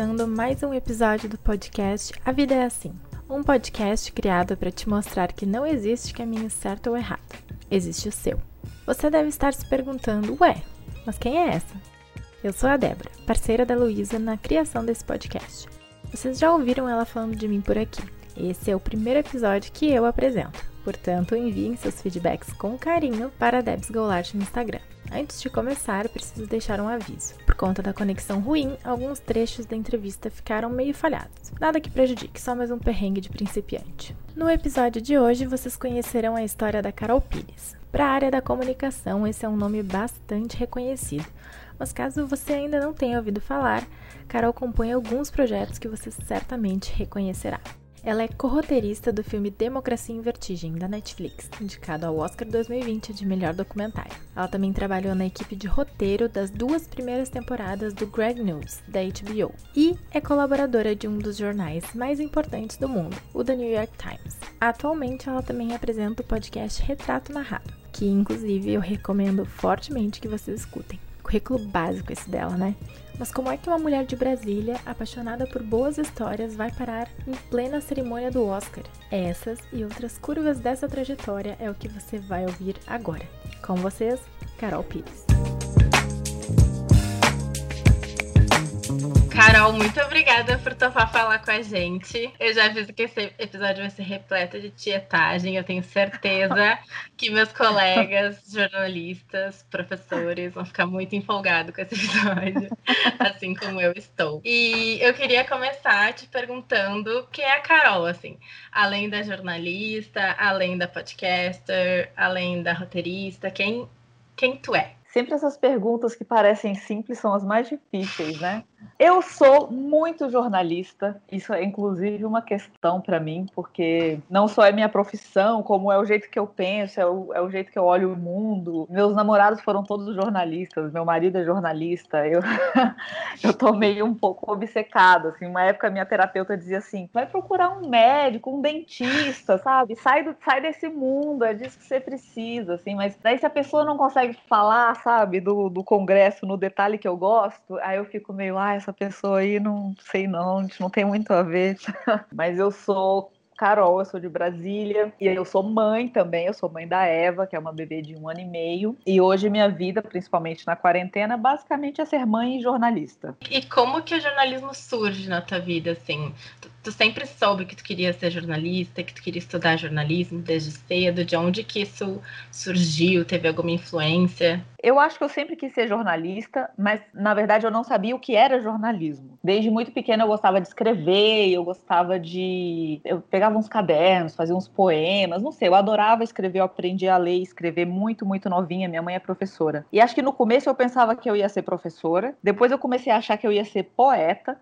começando mais um episódio do podcast A Vida é Assim. Um podcast criado para te mostrar que não existe caminho certo ou errado, existe o seu. Você deve estar se perguntando, ué, mas quem é essa? Eu sou a Débora, parceira da Luísa na criação desse podcast. Vocês já ouviram ela falando de mim por aqui. Esse é o primeiro episódio que eu apresento. Portanto, enviem seus feedbacks com carinho para Debs Goulart no Instagram. Antes de começar, preciso deixar um aviso. Por conta da conexão ruim, alguns trechos da entrevista ficaram meio falhados. Nada que prejudique, só mais um perrengue de principiante. No episódio de hoje, vocês conhecerão a história da Carol Pires. Para a área da comunicação, esse é um nome bastante reconhecido, mas caso você ainda não tenha ouvido falar, Carol compõe alguns projetos que você certamente reconhecerá. Ela é corroteirista do filme Democracia em Vertigem, da Netflix, indicado ao Oscar 2020 de melhor documentário. Ela também trabalhou na equipe de roteiro das duas primeiras temporadas do Greg News, da HBO, e é colaboradora de um dos jornais mais importantes do mundo, o The New York Times. Atualmente, ela também apresenta o podcast Retrato Narrado, que inclusive eu recomendo fortemente que vocês escutem. Currículo básico esse dela, né? Mas como é que uma mulher de Brasília, apaixonada por boas histórias, vai parar em plena cerimônia do Oscar? Essas e outras curvas dessa trajetória é o que você vai ouvir agora. Com vocês, Carol Pires. Carol, muito obrigada por topar falar com a gente. Eu já aviso que esse episódio vai ser repleto de tietagem. Eu tenho certeza que meus colegas, jornalistas, professores vão ficar muito empolgados com esse episódio, assim como eu estou. E eu queria começar te perguntando quem é a Carol, assim, além da jornalista, além da podcaster, além da roteirista, quem, quem tu é? Sempre essas perguntas que parecem simples são as mais difíceis, né? Eu sou muito jornalista, isso é inclusive uma questão para mim, porque não só é minha profissão, como é o jeito que eu penso, é o, é o, jeito que eu olho o mundo. Meus namorados foram todos jornalistas, meu marido é jornalista, eu, eu tô meio um pouco obcecada, assim, uma época minha terapeuta dizia assim, vai procurar um médico, um dentista, sabe? Sai, do, sai desse mundo, é disso que você precisa, assim, mas daí se a pessoa não consegue falar, sabe, do, do congresso no detalhe que eu gosto, aí eu fico meio, essa pessoa aí não sei não, a gente não tem muito a ver. Mas eu sou Carol, eu sou de Brasília e eu sou mãe também. Eu sou mãe da Eva, que é uma bebê de um ano e meio. E hoje minha vida, principalmente na quarentena, basicamente é ser mãe e jornalista. E como que o jornalismo surge na tua vida, assim? Tu, sempre soube que tu queria ser jornalista, que tu queria estudar jornalismo desde cedo. De onde que isso surgiu? Teve alguma influência? Eu acho que eu sempre quis ser jornalista, mas na verdade eu não sabia o que era jornalismo. Desde muito pequena eu gostava de escrever, eu gostava de. Eu pegava uns cadernos, fazia uns poemas, não sei, eu adorava escrever, eu aprendi a ler e escrever muito, muito novinha. Minha mãe é professora. E acho que no começo eu pensava que eu ia ser professora, depois eu comecei a achar que eu ia ser poeta.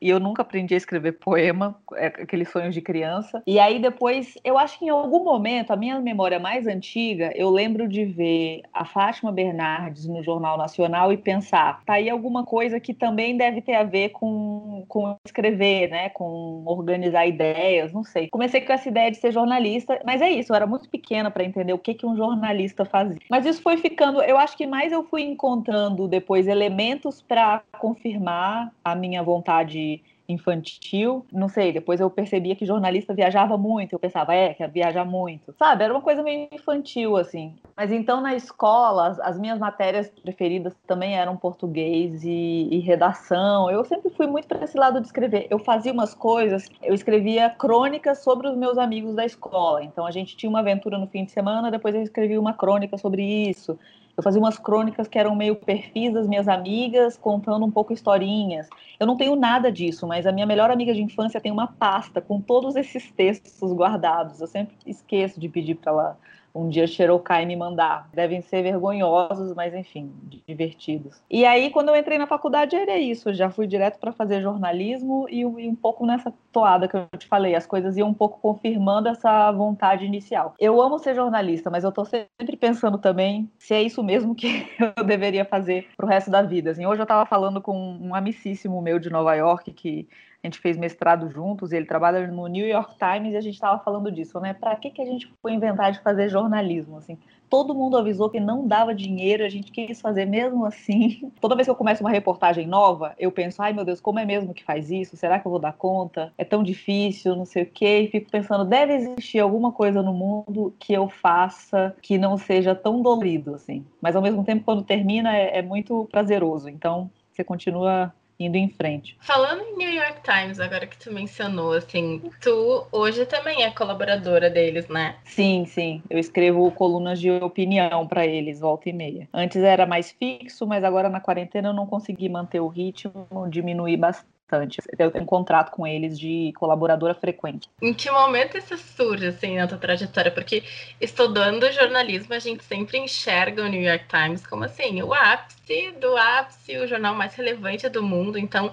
E eu nunca aprendi a escrever poema, é aqueles sonhos de criança. E aí depois, eu acho que em algum momento, a minha memória mais antiga, eu lembro de ver a Fátima Bernardes no Jornal Nacional e pensar, tá aí alguma coisa que também deve ter a ver com, com escrever, né, com organizar ideias, não sei. Comecei com essa ideia de ser jornalista, mas é isso, eu era muito pequena para entender o que que um jornalista fazia. Mas isso foi ficando, eu acho que mais eu fui encontrando depois elementos para confirmar a minha vontade vontade infantil. Não sei, depois eu percebia que jornalista viajava muito. Eu pensava, é, quer viajar muito. Sabe, era uma coisa meio infantil, assim. Mas então na escola, as, as minhas matérias preferidas também eram português e, e redação. Eu sempre fui muito para esse lado de escrever. Eu fazia umas coisas, eu escrevia crônicas sobre os meus amigos da escola. Então a gente tinha uma aventura no fim de semana, depois eu escrevia uma crônica sobre isso. Eu fazia umas crônicas que eram meio perfis das minhas amigas, contando um pouco historinhas. Eu não tenho nada disso, mas a minha melhor amiga de infância tem uma pasta com todos esses textos guardados. Eu sempre esqueço de pedir para ela um dia Cherokee me mandar. Devem ser vergonhosos, mas enfim, divertidos. E aí, quando eu entrei na faculdade, era isso. Eu já fui direto para fazer jornalismo e, e, um pouco nessa toada que eu te falei. As coisas iam um pouco confirmando essa vontade inicial. Eu amo ser jornalista, mas eu tô sempre pensando também se é isso mesmo que eu deveria fazer pro resto da vida. Assim, hoje eu estava falando com um amicíssimo meu de Nova York que a gente fez mestrado juntos, ele trabalha no New York Times e a gente estava falando disso, né? Para que, que a gente foi inventar de fazer jornalismo? Assim, todo mundo avisou que não dava dinheiro, a gente quis fazer mesmo assim. Toda vez que eu começo uma reportagem nova, eu penso, ai meu Deus, como é mesmo que faz isso? Será que eu vou dar conta? É tão difícil, não sei o quê. E fico pensando, deve existir alguma coisa no mundo que eu faça que não seja tão dolorido, assim. Mas ao mesmo tempo, quando termina, é, é muito prazeroso. Então, você continua indo em frente. Falando em New York Times, agora que tu mencionou, assim, tu hoje também é colaboradora deles, né? Sim, sim. Eu escrevo colunas de opinião para eles, volta e meia. Antes era mais fixo, mas agora na quarentena eu não consegui manter o ritmo, diminuir bastante bastante. Eu tenho um contrato com eles de colaboradora frequente. Em que momento isso surge, assim, na tua trajetória? Porque estudando jornalismo, a gente sempre enxerga o New York Times como, assim, o ápice do ápice, o jornal mais relevante do mundo. Então,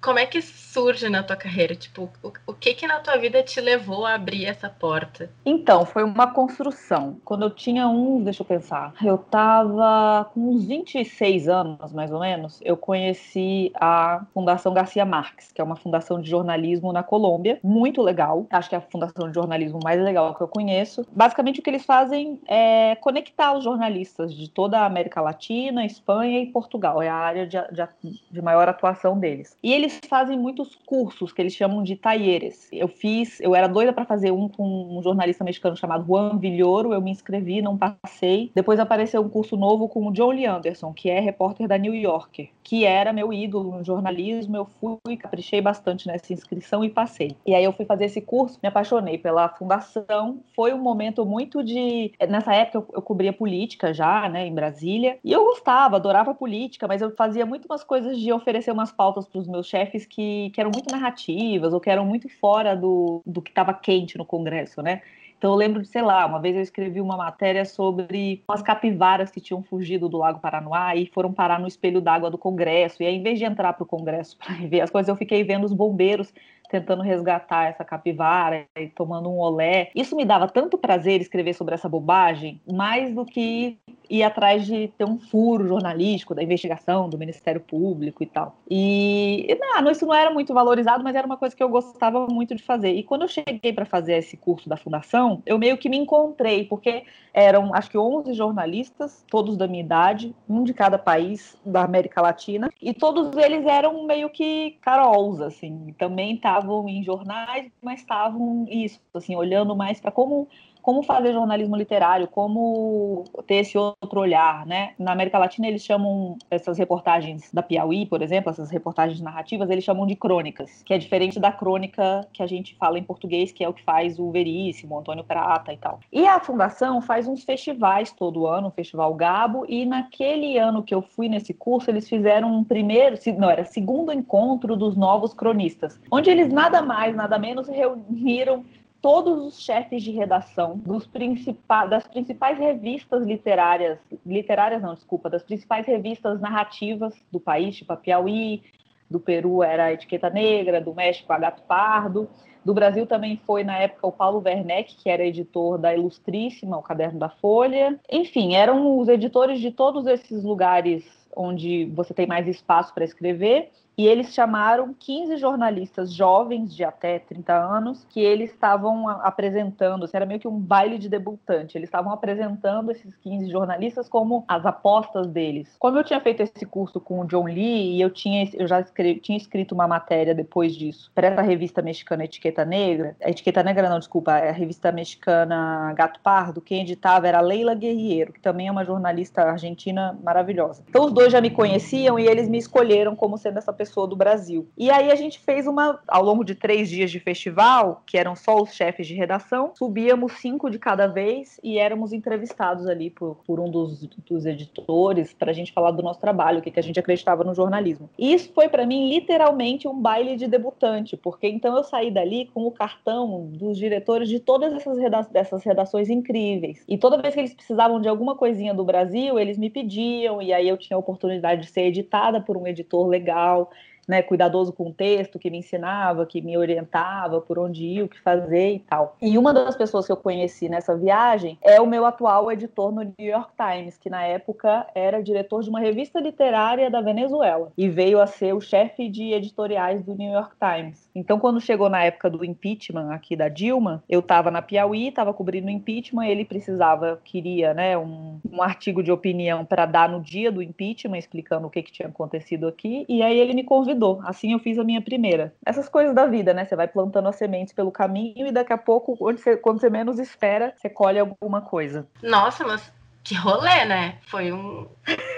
como é que surge na tua carreira? Tipo, o, o, que que na tua vida te levou a abrir essa porta? Então, foi uma construção. Quando eu tinha uns, deixa eu pensar, eu tava com uns 26 anos, mais ou menos, eu conheci a Fundação Garcia Marques, que é uma fundação de jornalismo na Colômbia, muito legal. Acho que é a fundação de jornalismo mais legal que eu conheço. Basicamente, o que eles fazem é conectar os jornalistas de toda a América Latina, Espanha e Portugal. É a área de, de, de maior atuação deles. E eles eles fazem muitos cursos que eles chamam de talleres. Eu fiz, eu era doida para fazer um com um jornalista mexicano chamado Juan Villoro, eu me inscrevi, não passei. Depois apareceu um curso novo com o John Lee Anderson, que é repórter da New Yorker, que era meu ídolo no jornalismo. Eu fui, caprichei bastante nessa inscrição e passei. E aí eu fui fazer esse curso, me apaixonei pela fundação. Foi um momento muito de. Nessa época eu, eu cobria política já, né, em Brasília, e eu gostava, adorava política, mas eu fazia muito umas coisas de oferecer umas pautas para os meus chefes chefes que, que eram muito narrativas ou que eram muito fora do, do que estava quente no Congresso, né? Então eu lembro de, sei lá, uma vez eu escrevi uma matéria sobre as capivaras que tinham fugido do Lago Paranoá e foram parar no espelho d'água do Congresso. E aí, em vez de entrar para o Congresso para ver as coisas, eu fiquei vendo os bombeiros tentando resgatar essa capivara e tomando um olé. Isso me dava tanto prazer escrever sobre essa bobagem, mais do que ir atrás de ter um furo jornalístico da investigação do Ministério Público e tal. E não, isso não era muito valorizado, mas era uma coisa que eu gostava muito de fazer. E quando eu cheguei para fazer esse curso da fundação, eu meio que me encontrei, porque eram acho que 11 jornalistas, todos da minha idade, um de cada país da América Latina, e todos eles eram meio que carols assim, também estavam em jornais, mas estavam isso, assim, olhando mais para como como fazer jornalismo literário, como ter esse outro olhar, né? Na América Latina eles chamam essas reportagens da Piauí, por exemplo, essas reportagens narrativas, eles chamam de crônicas, que é diferente da crônica que a gente fala em português, que é o que faz o Veríssimo, Antônio Prata e tal. E a fundação faz uns festivais todo ano, o Festival Gabo, e naquele ano que eu fui nesse curso, eles fizeram um primeiro, não, era segundo encontro dos novos cronistas, onde eles nada mais, nada menos reuniram todos os chefes de redação principais, das principais revistas literárias, literárias não, desculpa, das principais revistas narrativas do país, tipo a Piauí, do Peru era a Etiqueta Negra, do México a Gato Pardo, do Brasil também foi, na época, o Paulo Werneck, que era editor da Ilustríssima, o Caderno da Folha. Enfim, eram os editores de todos esses lugares onde você tem mais espaço para escrever e eles chamaram 15 jornalistas jovens de até 30 anos que eles estavam apresentando, assim, era meio que um baile de debutante. Eles estavam apresentando esses 15 jornalistas como as apostas deles. Como eu tinha feito esse curso com o John Lee e eu tinha eu já tinha escrito uma matéria depois disso para essa revista mexicana Etiqueta Negra, Etiqueta Negra não, desculpa, a revista mexicana Gato Pardo, quem editava era Leila Guerriero, que também é uma jornalista argentina maravilhosa. Então os dois já me conheciam e eles me escolheram como sendo essa pessoa pessoa do Brasil. E aí a gente fez uma, ao longo de três dias de festival, que eram só os chefes de redação, subíamos cinco de cada vez e éramos entrevistados ali por, por um dos, dos editores para a gente falar do nosso trabalho, o que, que a gente acreditava no jornalismo. E isso foi para mim literalmente um baile de debutante, porque então eu saí dali com o cartão dos diretores de todas essas reda dessas redações incríveis. E toda vez que eles precisavam de alguma coisinha do Brasil, eles me pediam, e aí eu tinha a oportunidade de ser editada por um editor legal né, cuidadoso com o texto, que me ensinava, que me orientava por onde ir, o que fazer e tal. E uma das pessoas que eu conheci nessa viagem é o meu atual editor no New York Times, que na época era diretor de uma revista literária da Venezuela e veio a ser o chefe de editoriais do New York Times. Então, quando chegou na época do impeachment aqui da Dilma, eu estava na Piauí, estava cobrindo o impeachment, ele precisava, queria, né, um, um artigo de opinião para dar no dia do impeachment, explicando o que, que tinha acontecido aqui, e aí ele me convidou. Assim eu fiz a minha primeira. Essas coisas da vida, né? Você vai plantando as sementes pelo caminho e daqui a pouco, quando você, quando você menos espera, você colhe alguma coisa. Nossa, mas que rolê, né? Foi um,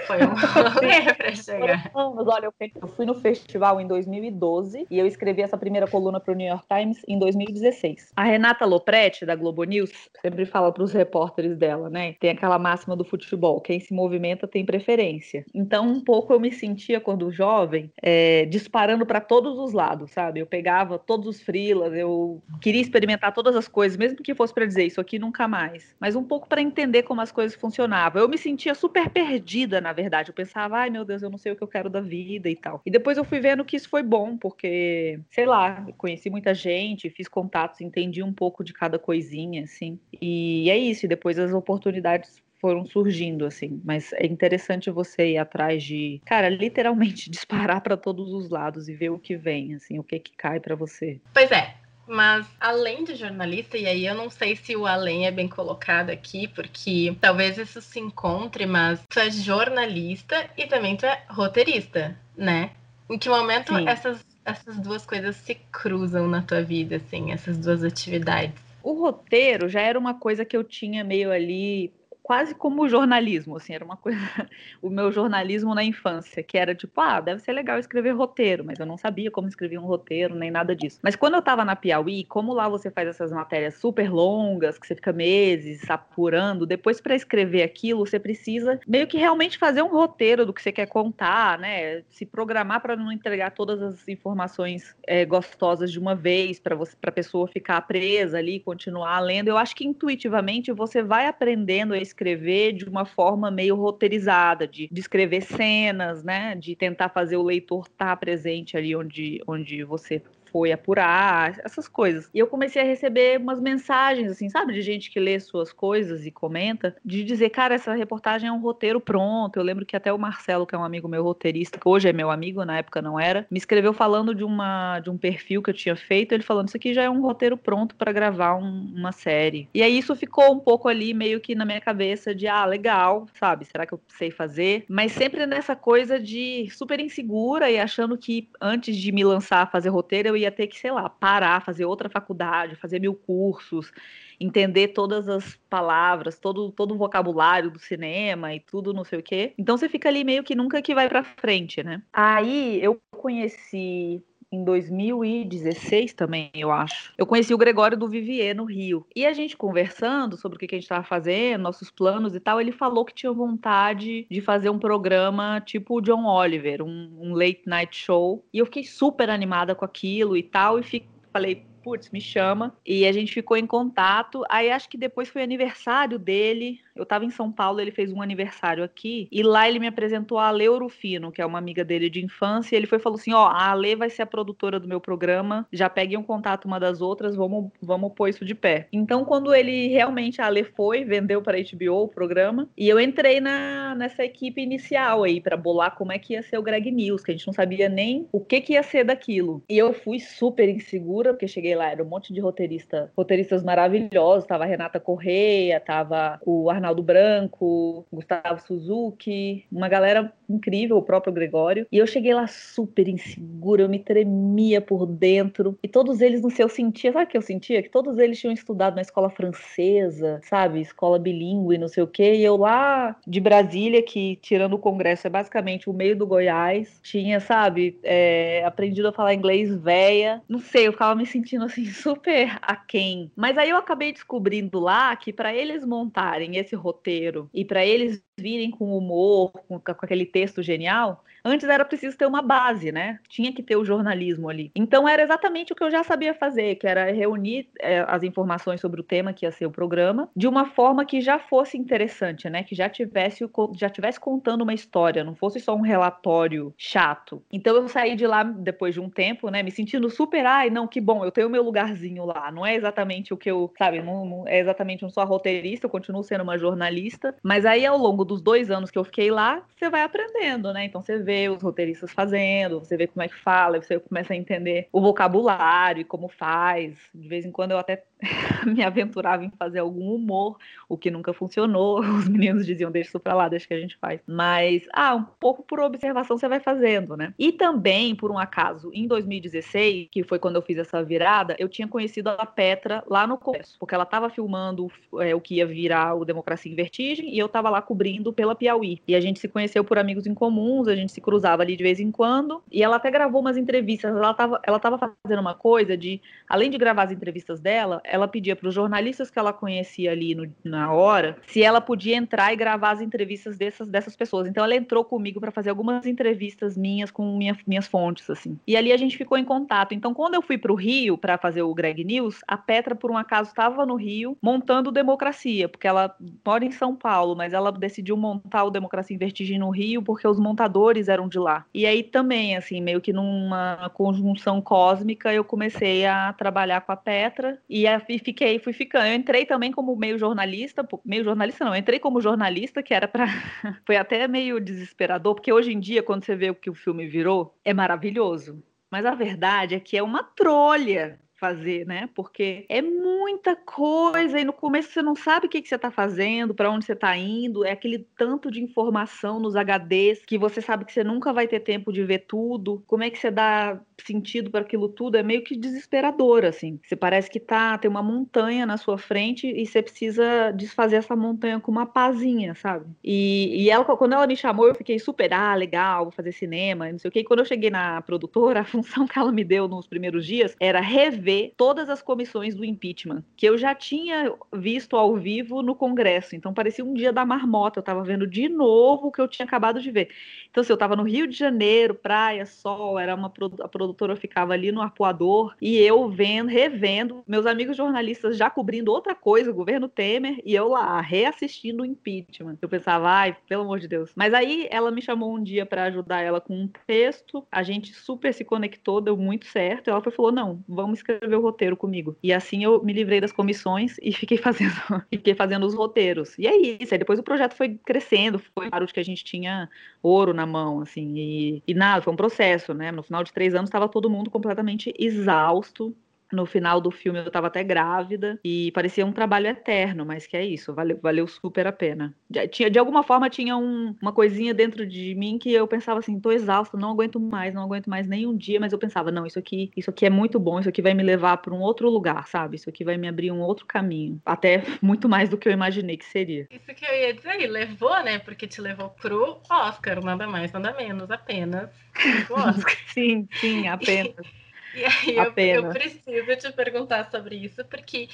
foi um rolê pra chegar. Mas olha, eu fui no festival em 2012 e eu escrevi essa primeira coluna para o New York Times em 2016. A Renata Lopretti, da Globo News, sempre fala para os repórteres dela, né? Tem aquela máxima do futebol: quem se movimenta tem preferência. Então, um pouco eu me sentia, quando jovem, é, disparando para todos os lados, sabe? Eu pegava todos os frilas, eu queria experimentar todas as coisas, mesmo que fosse para dizer isso aqui nunca mais. Mas um pouco para entender como as coisas funcionam funcionava. Eu me sentia super perdida, na verdade. Eu pensava, ai meu Deus, eu não sei o que eu quero da vida e tal. E depois eu fui vendo que isso foi bom, porque, sei lá, conheci muita gente, fiz contatos, entendi um pouco de cada coisinha, assim. E é isso. E depois as oportunidades foram surgindo, assim. Mas é interessante você ir atrás de, cara, literalmente disparar para todos os lados e ver o que vem, assim, o que que cai para você. Pois é, mas além de jornalista, e aí eu não sei se o além é bem colocado aqui, porque talvez isso se encontre, mas tu é jornalista e também tu é roteirista, né? Em que momento essas, essas duas coisas se cruzam na tua vida, assim, essas duas atividades? O roteiro já era uma coisa que eu tinha meio ali quase como jornalismo, assim, era uma coisa, o meu jornalismo na infância, que era tipo, ah, deve ser legal escrever roteiro, mas eu não sabia como escrever um roteiro, nem nada disso. Mas quando eu tava na Piauí, como lá você faz essas matérias super longas, que você fica meses apurando, depois para escrever aquilo, você precisa meio que realmente fazer um roteiro do que você quer contar, né? Se programar para não entregar todas as informações é, gostosas de uma vez, para você, para pessoa ficar presa ali, continuar lendo. Eu acho que intuitivamente você vai aprendendo a escrever escrever de uma forma meio roteirizada, de, de escrever cenas, né? De tentar fazer o leitor estar tá presente ali onde, onde você foi apurar, essas coisas. E eu comecei a receber umas mensagens, assim, sabe, de gente que lê suas coisas e comenta, de dizer, cara, essa reportagem é um roteiro pronto. Eu lembro que até o Marcelo, que é um amigo meu roteirista, que hoje é meu amigo, na época não era, me escreveu falando de, uma, de um perfil que eu tinha feito, ele falando, isso aqui já é um roteiro pronto para gravar um, uma série. E aí isso ficou um pouco ali, meio que na minha cabeça, de, ah, legal, sabe, será que eu sei fazer? Mas sempre nessa coisa de super insegura e achando que antes de me lançar a fazer roteiro, eu ia ter que, sei lá, parar, fazer outra faculdade, fazer mil cursos, entender todas as palavras, todo, todo o vocabulário do cinema e tudo, não sei o quê. Então você fica ali meio que nunca que vai para frente, né? Aí eu conheci em 2016 também, eu acho. Eu conheci o Gregório do Vivier no Rio. E a gente conversando sobre o que a gente estava fazendo, nossos planos e tal, ele falou que tinha vontade de fazer um programa tipo o John Oliver, um, um late night show. E eu fiquei super animada com aquilo e tal, e fiquei, falei, putz, me chama. E a gente ficou em contato. Aí acho que depois foi aniversário dele. Eu estava em São Paulo, ele fez um aniversário aqui. E lá ele me apresentou a Ale Orufino, que é uma amiga dele de infância. E ele foi falou assim: Ó, a Ale vai ser a produtora do meu programa. Já peguem um contato uma das outras, vamos, vamos pôr isso de pé. Então, quando ele realmente, a Ale foi, vendeu para a HBO o programa. E eu entrei na, nessa equipe inicial aí, para bolar como é que ia ser o Greg News, que a gente não sabia nem o que, que ia ser daquilo. E eu fui super insegura, porque cheguei lá, era um monte de roteirista, roteiristas maravilhosos. Tava a Renata Correia, tava o Arnaldo Branco, Gustavo Suzuki, uma galera incrível, o próprio Gregório. E eu cheguei lá super insegura, eu me tremia por dentro. E todos eles, no seu sentia, sabe o que eu sentia? Que todos eles tinham estudado na escola francesa, sabe? Escola bilíngue, não sei o quê. E eu lá de Brasília, que tirando o congresso é basicamente o meio do Goiás, tinha, sabe, é, aprendido a falar inglês véia. Não sei, eu ficava me sentindo assim, super aquém. Mas aí eu acabei descobrindo lá que para eles montarem esse roteiro e para eles virem com humor, com, com aquele texto genial, Antes era preciso ter uma base, né? Tinha que ter o jornalismo ali. Então era exatamente o que eu já sabia fazer, que era reunir é, as informações sobre o tema que ia ser o programa, de uma forma que já fosse interessante, né? Que já tivesse, já tivesse contando uma história, não fosse só um relatório chato. Então eu saí de lá depois de um tempo, né? Me sentindo super, ai, não, que bom, eu tenho meu lugarzinho lá. Não é exatamente o que eu, sabe? Não, não é exatamente um só roteirista, eu continuo sendo uma jornalista. Mas aí ao longo dos dois anos que eu fiquei lá, você vai aprendendo, né? Então você vê vê os roteiristas fazendo, você vê como é que fala, você começa a entender o vocabulário e como faz. De vez em quando eu até me aventurava em fazer algum humor, o que nunca funcionou. Os meninos diziam, deixa isso pra lá, deixa que a gente faz. Mas, ah, um pouco por observação você vai fazendo, né? E também, por um acaso, em 2016, que foi quando eu fiz essa virada, eu tinha conhecido a Petra lá no Congresso, porque ela estava filmando é, o que ia virar o Democracia em Vertigem e eu estava lá cobrindo pela Piauí. E a gente se conheceu por amigos em comuns, a gente se cruzava ali de vez em quando. E ela até gravou umas entrevistas. Ela estava ela tava fazendo uma coisa de, além de gravar as entrevistas dela, ela pedia para os jornalistas que ela conhecia ali no, na hora se ela podia entrar e gravar as entrevistas dessas, dessas pessoas. Então ela entrou comigo para fazer algumas entrevistas minhas com minha, minhas fontes, assim. E ali a gente ficou em contato. Então, quando eu fui para o Rio para fazer o Greg News, a Petra, por um acaso, estava no Rio montando Democracia, porque ela mora em São Paulo, mas ela decidiu montar o Democracia em Vertigem no Rio porque os montadores eram de lá. E aí também, assim, meio que numa conjunção cósmica, eu comecei a trabalhar com a Petra e, fiquei, fui ficando. Eu entrei também como meio jornalista, meio jornalista não, entrei como jornalista, que era para foi até meio desesperador, porque hoje em dia quando você vê o que o filme virou, é maravilhoso. Mas a verdade é que é uma trolha fazer, né? Porque é muita coisa e no começo você não sabe o que, que você está fazendo, para onde você está indo, é aquele tanto de informação nos HDs que você sabe que você nunca vai ter tempo de ver tudo. Como é que você dá sentido para aquilo tudo? É meio que desesperador, assim. Você parece que tá tem uma montanha na sua frente e você precisa desfazer essa montanha com uma pazinha, sabe? E, e ela, quando ela me chamou, eu fiquei super, ah, legal, vou fazer cinema, não sei o quê. E quando eu cheguei na produtora, a função que ela me deu nos primeiros dias era rever todas as comissões do impeachment, que eu já tinha visto ao vivo no Congresso. Então parecia um dia da marmota, eu estava vendo de novo o que eu tinha acabado de ver. Então, assim, eu estava no Rio de Janeiro, praia, sol, era uma a produtora ficava ali no arpoador e eu vendo, revendo, meus amigos jornalistas já cobrindo outra coisa, o governo Temer, e eu lá reassistindo o impeachment. Eu pensava, ai, pelo amor de Deus. Mas aí ela me chamou um dia para ajudar ela com um texto, a gente super se conectou, deu muito certo. Ela falou: "Não, vamos escrever o roteiro comigo". E assim eu me livrei das comissões e fiquei fazendo, fiquei fazendo os roteiros. E é isso. Aí depois o projeto foi crescendo, foi claro que a gente tinha ouro na mão, assim, e, e nada, foi um processo, né? No final de três anos estava todo mundo completamente exausto, no final do filme eu estava até grávida e parecia um trabalho eterno, mas que é isso, valeu, valeu super a pena. Tinha, de alguma forma tinha um, uma coisinha dentro de mim que eu pensava assim, tô exausta, não aguento mais, não aguento mais nem um dia, mas eu pensava, não, isso aqui, isso aqui é muito bom, isso aqui vai me levar para um outro lugar, sabe? Isso aqui vai me abrir um outro caminho, até muito mais do que eu imaginei que seria. Isso que eu ia dizer, e levou, né? Porque te levou pro Oscar, nada mais, nada menos, apenas. sim, sim, apenas. E aí eu, eu, preciso te perguntar sobre isso, porque,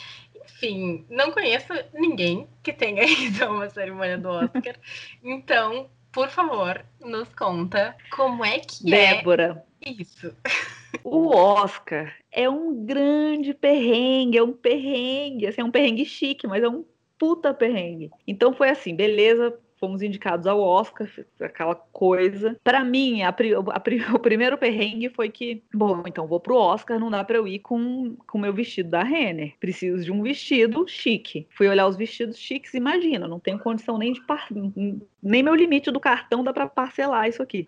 enfim, não conheço ninguém que tenha ido a uma cerimônia do Oscar. então, por favor, nos conta como é que é Débora, é isso. O Oscar é um grande perrengue, é um perrengue, assim, é um perrengue chique, mas é um puta perrengue. Então foi assim, beleza, fomos indicados ao Oscar, aquela coisa. Para mim, a, a, o primeiro perrengue foi que, bom, então vou pro Oscar, não dá para eu ir com o meu vestido da Renner. Preciso de um vestido chique. Fui olhar os vestidos chiques, imagina, não tenho condição nem de par... nem meu limite do cartão dá para parcelar isso aqui.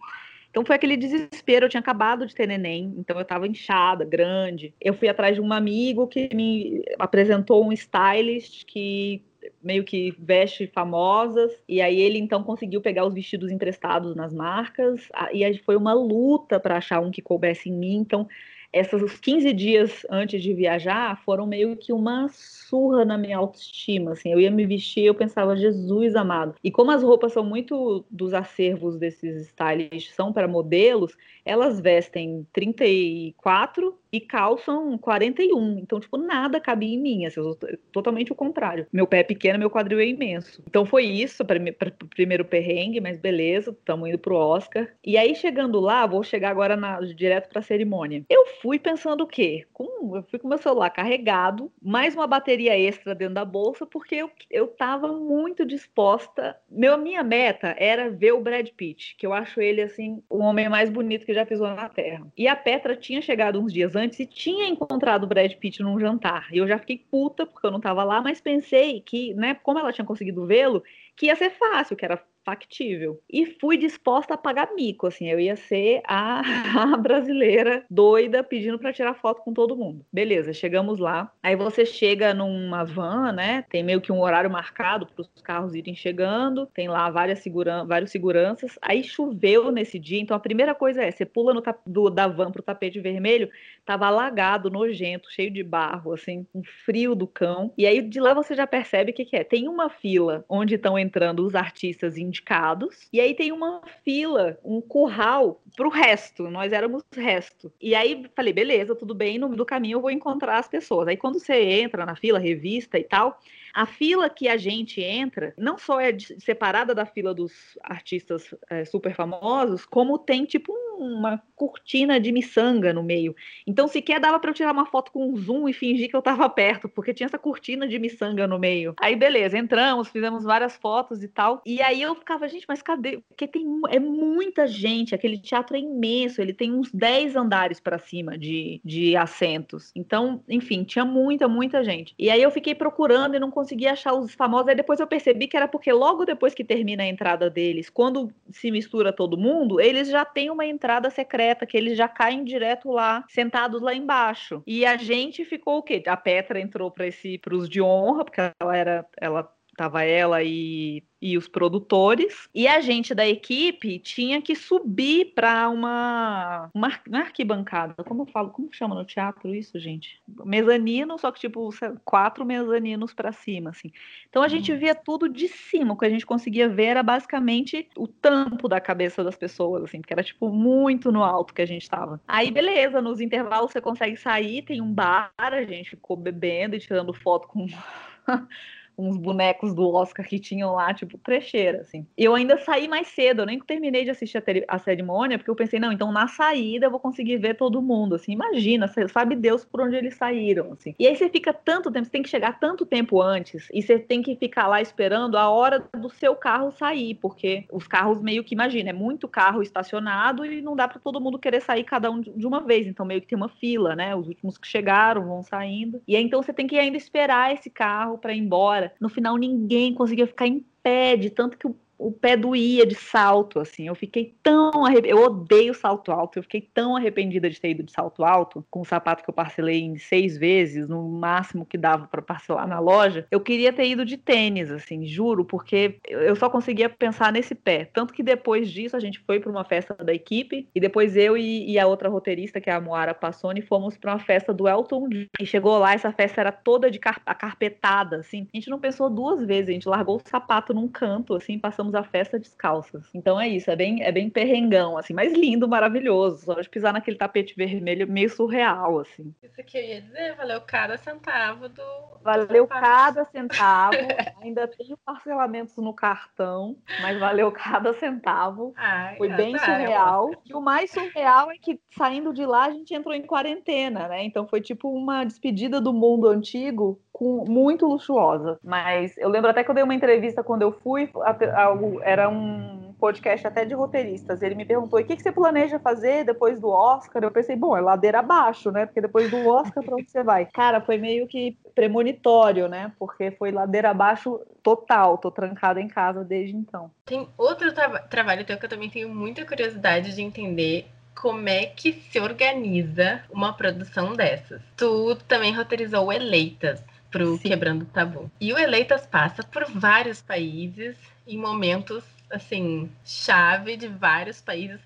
Então foi aquele desespero, eu tinha acabado de ter neném, então eu estava inchada, grande. Eu fui atrás de um amigo que me apresentou um stylist que meio que veste famosas, e aí ele então conseguiu pegar os vestidos emprestados nas marcas, e aí foi uma luta para achar um que coubesse em mim, então essas 15 dias antes de viajar foram meio que uma surra na minha autoestima, assim, eu ia me vestir, eu pensava, Jesus amado. E como as roupas são muito dos acervos desses stylists, são para modelos, elas vestem 34 e calçam 41. Então, tipo, nada cabia em mim. Assim, totalmente o contrário. Meu pé é pequeno, meu quadril é imenso. Então foi isso para o primeiro perrengue, mas beleza, estamos indo pro Oscar. E aí, chegando lá, vou chegar agora na, direto pra cerimônia. Eu fui pensando o quê? Com, eu fui com meu celular carregado, mais uma bateria extra dentro da bolsa, porque eu, eu muito disposta. Meu, minha meta era ver o Brad Pitt, que eu acho ele, assim, o homem mais bonito que já pisou na Terra. E a Petra tinha chegado uns dias antes e tinha encontrado o Brad Pitt num jantar. E eu já fiquei puta porque eu não tava lá, mas pensei que, né, como ela tinha conseguido vê-lo, que ia ser fácil, que era factível. E fui disposta a pagar mico, assim, eu ia ser a, a brasileira doida pedindo para tirar foto com todo mundo. Beleza, chegamos lá. Aí você chega numa van, né? Tem meio que um horário marcado para os carros irem chegando, tem lá várias seguran vários seguranças. Aí choveu nesse dia, então a primeira coisa é, você pula no do, da van pro tapete vermelho, tava alagado, nojento, cheio de barro, assim, um frio do cão. E aí de lá você já percebe o que, que é. Tem uma fila onde estão entrando os artistas indicados, e aí tem uma fila, um curral pro resto. Nós éramos resto. E aí falei, beleza, tudo bem, no do caminho eu vou encontrar as pessoas. Aí quando você entra na fila, revista e tal, a fila que a gente entra não só é separada da fila dos artistas é, super famosos, como tem tipo uma cortina de miçanga no meio. Então sequer dava para eu tirar uma foto com zoom e fingir que eu estava perto, porque tinha essa cortina de miçanga no meio. Aí beleza, entramos, fizemos várias fotos e tal. E aí eu ficava, gente, mas cadê? Porque tem é muita gente, aquele teatro é imenso, ele tem uns 10 andares para cima de, de assentos. Então, enfim, tinha muita, muita gente. E aí eu fiquei procurando e não consegui achar os famosos. Aí depois eu percebi que era porque logo depois que termina a entrada deles, quando se mistura todo mundo, eles já têm uma entrada secreta, que eles já caem direto lá, sentados lá embaixo. E a gente ficou o quê? A Petra entrou para esse para os de honra, porque ela era ela tava ela e e os produtores, e a gente da equipe tinha que subir para uma, uma, uma, arquibancada. Como eu falo? Como chama no teatro isso, gente? Mezanino, só que tipo quatro mezaninos para cima, assim. Então a gente via tudo de cima. O que a gente conseguia ver era basicamente o tampo da cabeça das pessoas, assim, porque era tipo muito no alto que a gente estava. Aí beleza, nos intervalos você consegue sair, tem um bar, a gente ficou bebendo e tirando foto com uns bonecos do Oscar que tinham lá, tipo, trecheira, assim. Eu ainda saí mais cedo, eu nem terminei de assistir a, a, cerimônia, porque eu pensei, não, então na saída eu vou conseguir ver todo mundo, assim. Imagina, sabe Deus por onde eles saíram, assim. E aí você fica tanto tempo, você tem que chegar tanto tempo antes, e você tem que ficar lá esperando a hora do seu carro sair, porque os carros meio que, imagina, é muito carro estacionado e não dá para todo mundo querer sair cada um de uma vez, então meio que tem uma fila, né? Os últimos que chegaram vão saindo. E aí então você tem que ainda esperar esse carro para ir embora. No final, ninguém conseguia ficar em pé, de tanto que o o pé doía de salto, assim. Eu fiquei tão arrependida. Eu odeio salto alto. Eu fiquei tão arrependida de ter ido de salto alto, com o sapato que eu parcelei em seis vezes, no máximo que dava para parcelar na loja. Eu queria ter ido de tênis, assim, juro, porque eu só conseguia pensar nesse pé. Tanto que depois disso a gente foi para uma festa da equipe e depois eu e, e, a outra roteirista, que é a Moara Passoni, fomos para uma festa do Elton. E chegou lá, essa festa era toda de car carpetada, assim. A gente não pensou duas vezes, a gente largou o sapato num canto, assim, passamos à festa descalças. Então é isso, é bem, é bem perrengão, assim, mas lindo, maravilhoso. Só de pisar naquele tapete vermelho meio surreal, assim. Isso que eu ia dizer, valeu cada centavo do. Valeu cada centavo. Ainda tenho parcelamentos no cartão, mas valeu cada centavo. Ai, Foi bem surreal. E o mais surreal é que saindo de lá a gente entrou em quarentena, né? Então foi tipo uma despedida do mundo antigo com, muito luxuosa. Mas eu lembro até que eu dei uma entrevista quando eu fui, era um podcast até de roteiristas. Ele me perguntou: o que, que você planeja fazer depois do Oscar? Eu pensei: bom, é ladeira abaixo, né? Porque depois do Oscar, pra onde você vai? Cara, foi meio que premonitório, né? Porque foi ladeira abaixo total. Tô trancada em casa desde então. Tem outro tra trabalho teu que eu também tenho muita curiosidade de entender como é que se organiza uma produção dessas. Tu também roteirizou Eleitas pro Sim. Quebrando o Tabu. E o Eleitas passa por vários países em momentos assim chave de vários países.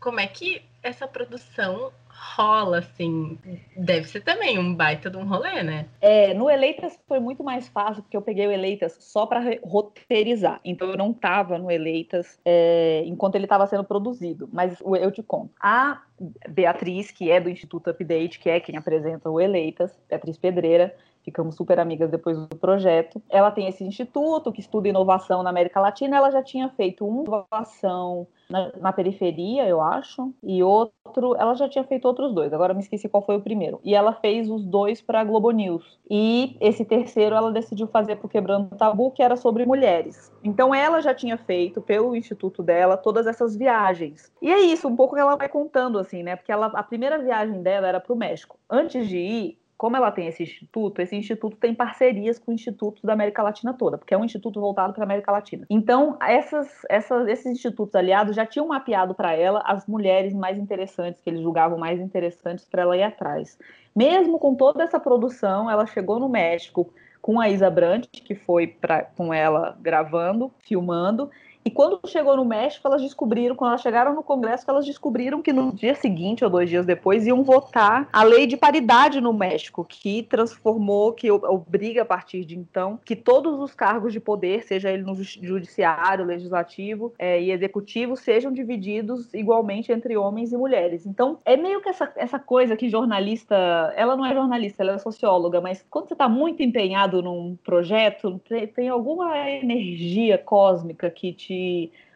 Como é que essa produção rola, assim, deve ser também um baita de um rolê, né? É, no Eleitas foi muito mais fácil, porque eu peguei o Eleitas só para roteirizar. Então eu não tava no Eleitas é, enquanto ele estava sendo produzido. Mas eu te conto. A Beatriz, que é do Instituto Update, que é quem apresenta o Eleitas, Beatriz Pedreira, ficamos super amigas depois do projeto. Ela tem esse instituto que estuda inovação na América Latina. Ela já tinha feito uma inovação na, na, periferia, eu acho, e outro, ela já tinha feito outros dois, agora me esqueci qual foi o primeiro. E ela fez os dois para a Globo News. E esse terceiro ela decidiu fazer o Quebrando Tabu, que era sobre mulheres. Então ela já tinha feito pelo instituto dela todas essas viagens. E é isso, um pouco que ela vai contando assim, né? Porque ela, a primeira viagem dela era para o México. Antes de ir, como ela tem esse instituto, esse instituto tem parcerias com institutos da América Latina toda, porque é um instituto voltado para a América Latina. Então, essas, essas, esses institutos aliados já tinham mapeado para ela as mulheres mais interessantes, que eles julgavam mais interessantes para ela ir atrás. Mesmo com toda essa produção, ela chegou no México com a Isa Brandt, que foi pra, com ela gravando, filmando, e quando chegou no México, elas descobriram, quando elas chegaram no Congresso, elas descobriram que no dia seguinte ou dois dias depois iam votar a lei de paridade no México, que transformou, que obriga a partir de então que todos os cargos de poder, seja ele no judiciário, legislativo é, e executivo, sejam divididos igualmente entre homens e mulheres. Então é meio que essa, essa coisa que jornalista, ela não é jornalista, ela é socióloga, mas quando você está muito empenhado num projeto, tem, tem alguma energia cósmica que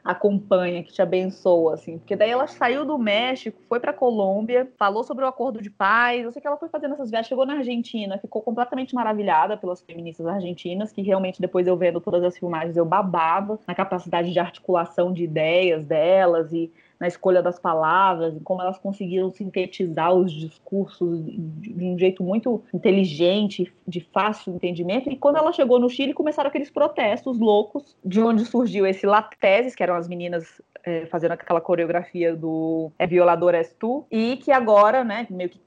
acompanha, que te abençoa, assim. Porque daí ela saiu do México, foi para Colômbia, falou sobre o acordo de paz. Eu sei que ela foi fazendo essas viagens, chegou na Argentina, ficou completamente maravilhada pelas feministas argentinas, que realmente depois eu vendo todas as filmagens eu babava na capacidade de articulação de ideias delas e na escolha das palavras, em como elas conseguiram sintetizar os discursos de um jeito muito inteligente, de fácil entendimento. E quando ela chegou no Chile, começaram aqueles protestos loucos, de onde surgiu esse Lateses, que eram as meninas é, fazendo aquela coreografia do É Violador És Tu, e que agora, né, meio que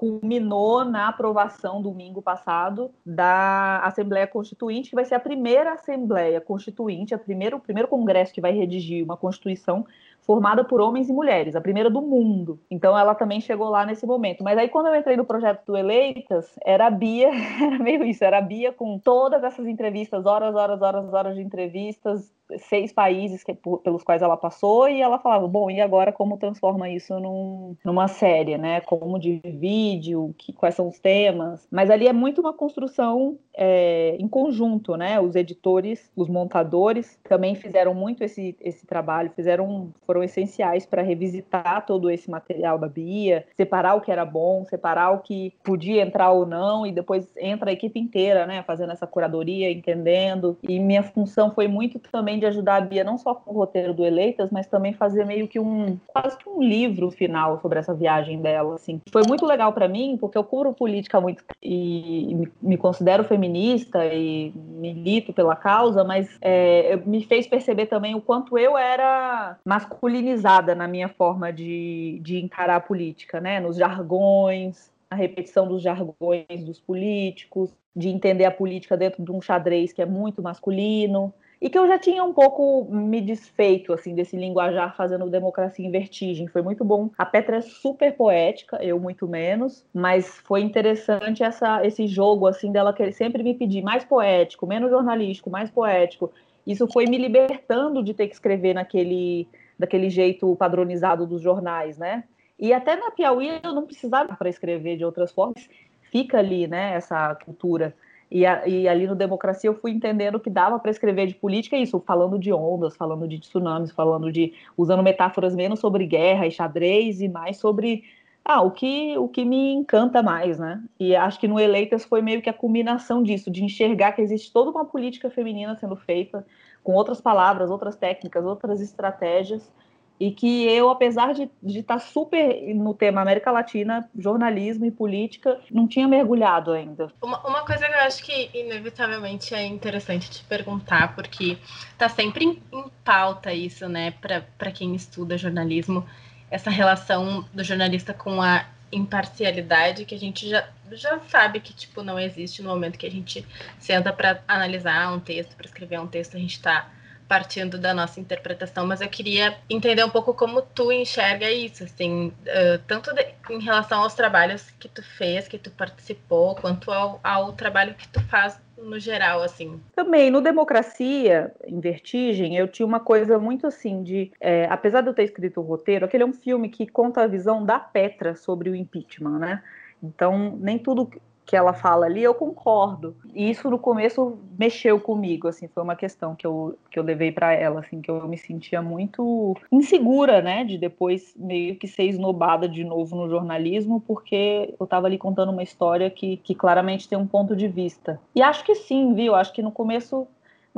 culminou na aprovação domingo passado da Assembleia Constituinte, que vai ser a primeira Assembleia Constituinte, a primeiro, o primeiro congresso que vai redigir uma Constituição formada por homens e mulheres, a primeira do mundo. Então ela também chegou lá nesse momento. Mas aí quando eu entrei no projeto do Eleitas, era a Bia, era meio isso, era a Bia com todas essas entrevistas, horas, horas, horas, horas de entrevistas, seis países que, pelos quais ela passou e ela falava, bom, e agora como transforma isso num, numa série, né? Como divide, o que, quais são os temas. Mas ali é muito uma construção é, em conjunto, né? Os editores, os montadores também fizeram muito esse, esse trabalho, fizeram, foram essenciais para revisitar todo esse material da Bia, separar o que era bom, separar o que podia entrar ou não, e depois entra a equipe inteira, né? Fazendo essa curadoria, entendendo. E minha função foi muito também de ajudar a Bia não só com o roteiro do Eleitas, mas também fazer meio que um quase que um livro final sobre essa viagem dela, assim. Foi muito legal para mim, porque eu cubro política muito e me considero feminista e milito pela causa, mas é, me fez perceber também o quanto eu era masculinizada na minha forma de, de encarar a política, né? Nos jargões, a repetição dos jargões dos políticos, de entender a política dentro de um xadrez que é muito masculino e que eu já tinha um pouco me desfeito assim desse linguajar fazendo democracia em vertigem. Foi muito bom. A Petra é super poética, eu muito menos, mas foi interessante essa, esse jogo assim dela querer sempre me pedir mais poético, menos jornalístico, mais poético. Isso foi me libertando de ter que escrever naquele daquele jeito padronizado dos jornais, né? E até na Piauí eu não precisava para escrever de outras formas. Fica ali, né, essa cultura e, a, e, ali no Democracia eu fui entendendo que dava para escrever de política isso, falando de ondas, falando de tsunamis, falando de. usando metáforas menos sobre guerra e xadrez e mais sobre. Ah, o que, o que me encanta mais, né? E acho que no Eleitas foi meio que a culminação disso, de enxergar que existe toda uma política feminina sendo feita, com outras palavras, outras técnicas, outras estratégias, e que eu, apesar de estar tá super no tema América Latina, jornalismo e política, não tinha mergulhado ainda. Uma, uma coisa que eu acho que inevitavelmente é interessante te perguntar, porque está sempre em, em, pauta isso, né, para quem estuda jornalismo, essa relação do jornalista com a imparcialidade que a gente já, já sabe que tipo não existe no momento que a gente senta para analisar um texto, para escrever um texto, a gente está partindo da nossa interpretação, mas eu queria entender um pouco como tu enxerga isso, assim, uh, tanto de, em relação aos trabalhos que tu fez, que tu participou, quanto ao, ao trabalho que tu faz no geral, assim. Também, no Democracia, em Vertigem, eu tinha uma coisa muito assim de, é, apesar de eu ter escrito o roteiro, aquele é um filme que conta a visão da Petra sobre o impeachment, né? Então, nem tudo que ela fala ali, eu concordo. E isso no começo mexeu comigo, assim, foi uma questão que eu, que eu levei para ela, assim, que eu me sentia muito insegura, né, de depois meio que ser esnobada de novo no jornalismo, porque eu estava ali contando uma história que, que claramente tem um ponto de vista. E acho que sim, viu? Acho que no começo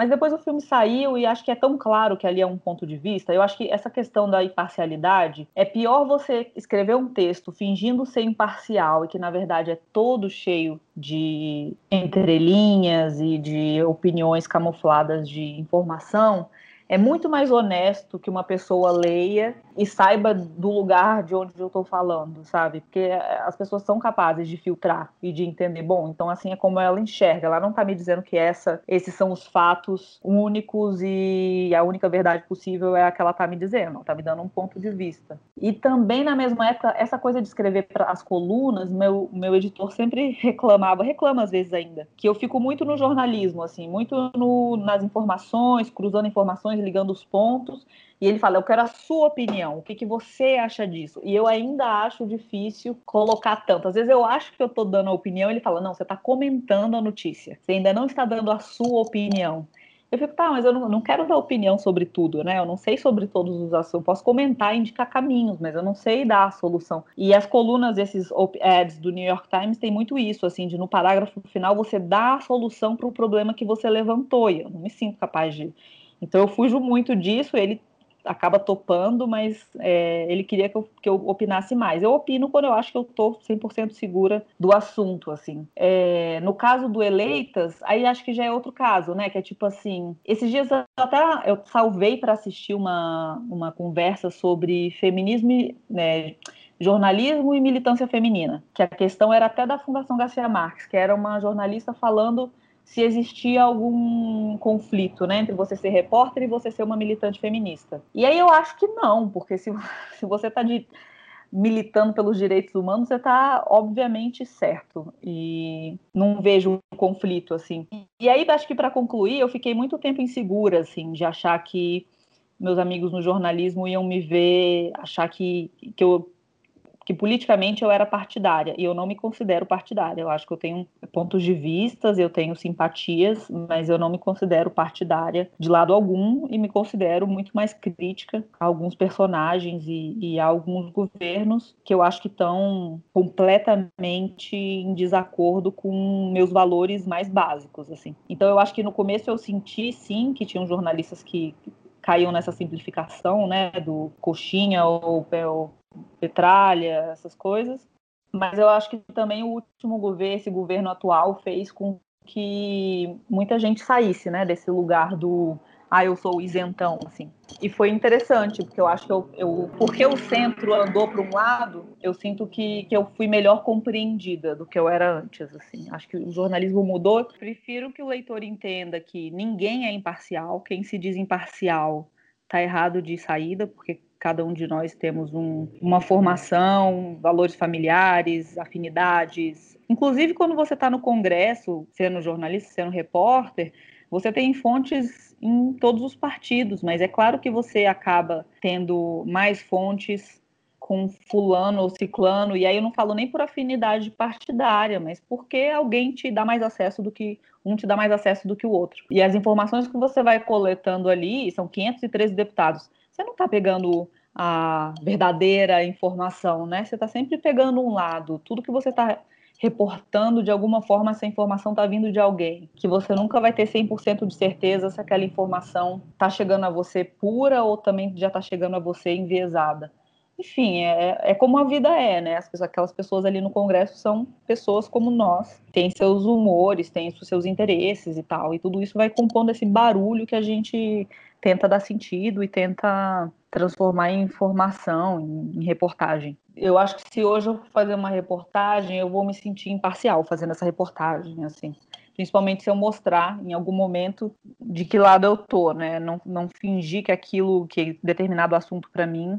Mas depois o filme saiu e acho que é tão claro que ali é um ponto de vista. Eu acho que essa questão da imparcialidade é pior você escrever um texto fingindo ser imparcial e que na verdade é todo cheio de entrelinhas e de opiniões camufladas de informação é muito mais honesto que uma pessoa leia e saiba do lugar de onde eu estou falando, sabe? Porque as pessoas são capazes de filtrar e de entender, bom, então assim é como ela enxerga. Ela não está me dizendo que essa, esses são os fatos únicos e a única verdade possível é a que ela está me dizendo. Está me dando um ponto de vista. E também na mesma época, essa coisa de escrever para as colunas, meu, meu editor sempre reclamava, reclama às vezes ainda, que eu fico muito no jornalismo, assim, muito no, nas informações, cruzando informações ligando os pontos, e ele fala: Eu quero a sua opinião, o que, que você acha disso? E eu ainda acho difícil colocar tanto. Às vezes eu acho que eu estou dando a opinião, ele fala: Não, você está comentando a notícia, você ainda não está dando a sua opinião. Eu fico, tá, mas eu não, não, quero dar opinião sobre tudo, né? Eu não sei sobre todos os assuntos. Eu posso comentar e indicar caminhos, mas eu não sei dar a solução. E as colunas desses op-eds do New York Times tem muito isso, assim, de no parágrafo final você dá a solução para o problema que você levantou. E eu não me sinto capaz de então eu fujo muito disso, ele acaba topando, mas é, ele queria que eu, que eu opinasse mais. Eu opino quando eu acho que eu estou 100% segura do assunto, assim. É, no caso do Eleitas, aí acho que já é outro caso, né? Que é tipo assim, esses dias eu até eu salvei para assistir uma, uma conversa sobre feminismo né, jornalismo e militância feminina, que a questão era até da Fundação Garcia Marques, que era uma jornalista falando se existia algum conflito né, entre você ser repórter e você ser uma militante feminista. E aí eu acho que não, porque se, se você está militando pelos direitos humanos, você está obviamente certo. E não vejo um conflito assim. E aí acho que para concluir, eu fiquei muito tempo insegura assim de achar que meus amigos no jornalismo iam me ver, achar que, que eu que politicamente eu era partidária e eu não me considero partidária. Eu acho que eu tenho pontos de vistas, eu tenho simpatias, mas eu não me considero partidária de lado algum e me considero muito mais crítica a alguns personagens e, e a alguns governos que eu acho que estão completamente em desacordo com meus valores mais básicos, assim. Então eu acho que no começo eu senti sim que tinham jornalistas que caíam nessa simplificação, né, do coxinha ou petralha, essas coisas. Mas eu acho que também o último governo, esse governo atual, fez com que muita gente saísse, né, desse lugar do ah, eu sou isentão, assim. E foi interessante, porque eu acho que eu, eu porque o centro andou para um lado, eu sinto que, que eu fui melhor compreendida do que eu era antes, assim. Acho que o jornalismo mudou. Prefiro que o leitor entenda que ninguém é imparcial, quem se diz imparcial está errado de saída, porque cada um de nós temos um, uma formação, valores familiares, afinidades. Inclusive, quando você está no Congresso, sendo jornalista, sendo repórter, você tem fontes em todos os partidos, mas é claro que você acaba tendo mais fontes com fulano ou ciclano, e aí eu não falo nem por afinidade partidária, mas porque alguém te dá mais acesso do que um te dá mais acesso do que o outro. E as informações que você vai coletando ali, são 513 deputados, você não está pegando a verdadeira informação, né? Você está sempre pegando um lado. Tudo que você está reportando, de alguma forma, essa informação está vindo de alguém. Que você nunca vai ter 100% de certeza se aquela informação está chegando a você pura ou também já está chegando a você enviesada. Enfim, é, é como a vida é, né? As pessoas, aquelas pessoas ali no Congresso são pessoas como nós, têm seus humores, têm seus interesses e tal, e tudo isso vai compondo esse barulho que a gente tenta dar sentido e tenta transformar em informação, em, em, reportagem. Eu acho que se hoje eu fazer uma reportagem, eu vou me sentir imparcial fazendo essa reportagem, assim. Principalmente se eu mostrar em algum momento de que lado eu tô, né? Não, não fingir que aquilo, que determinado assunto para mim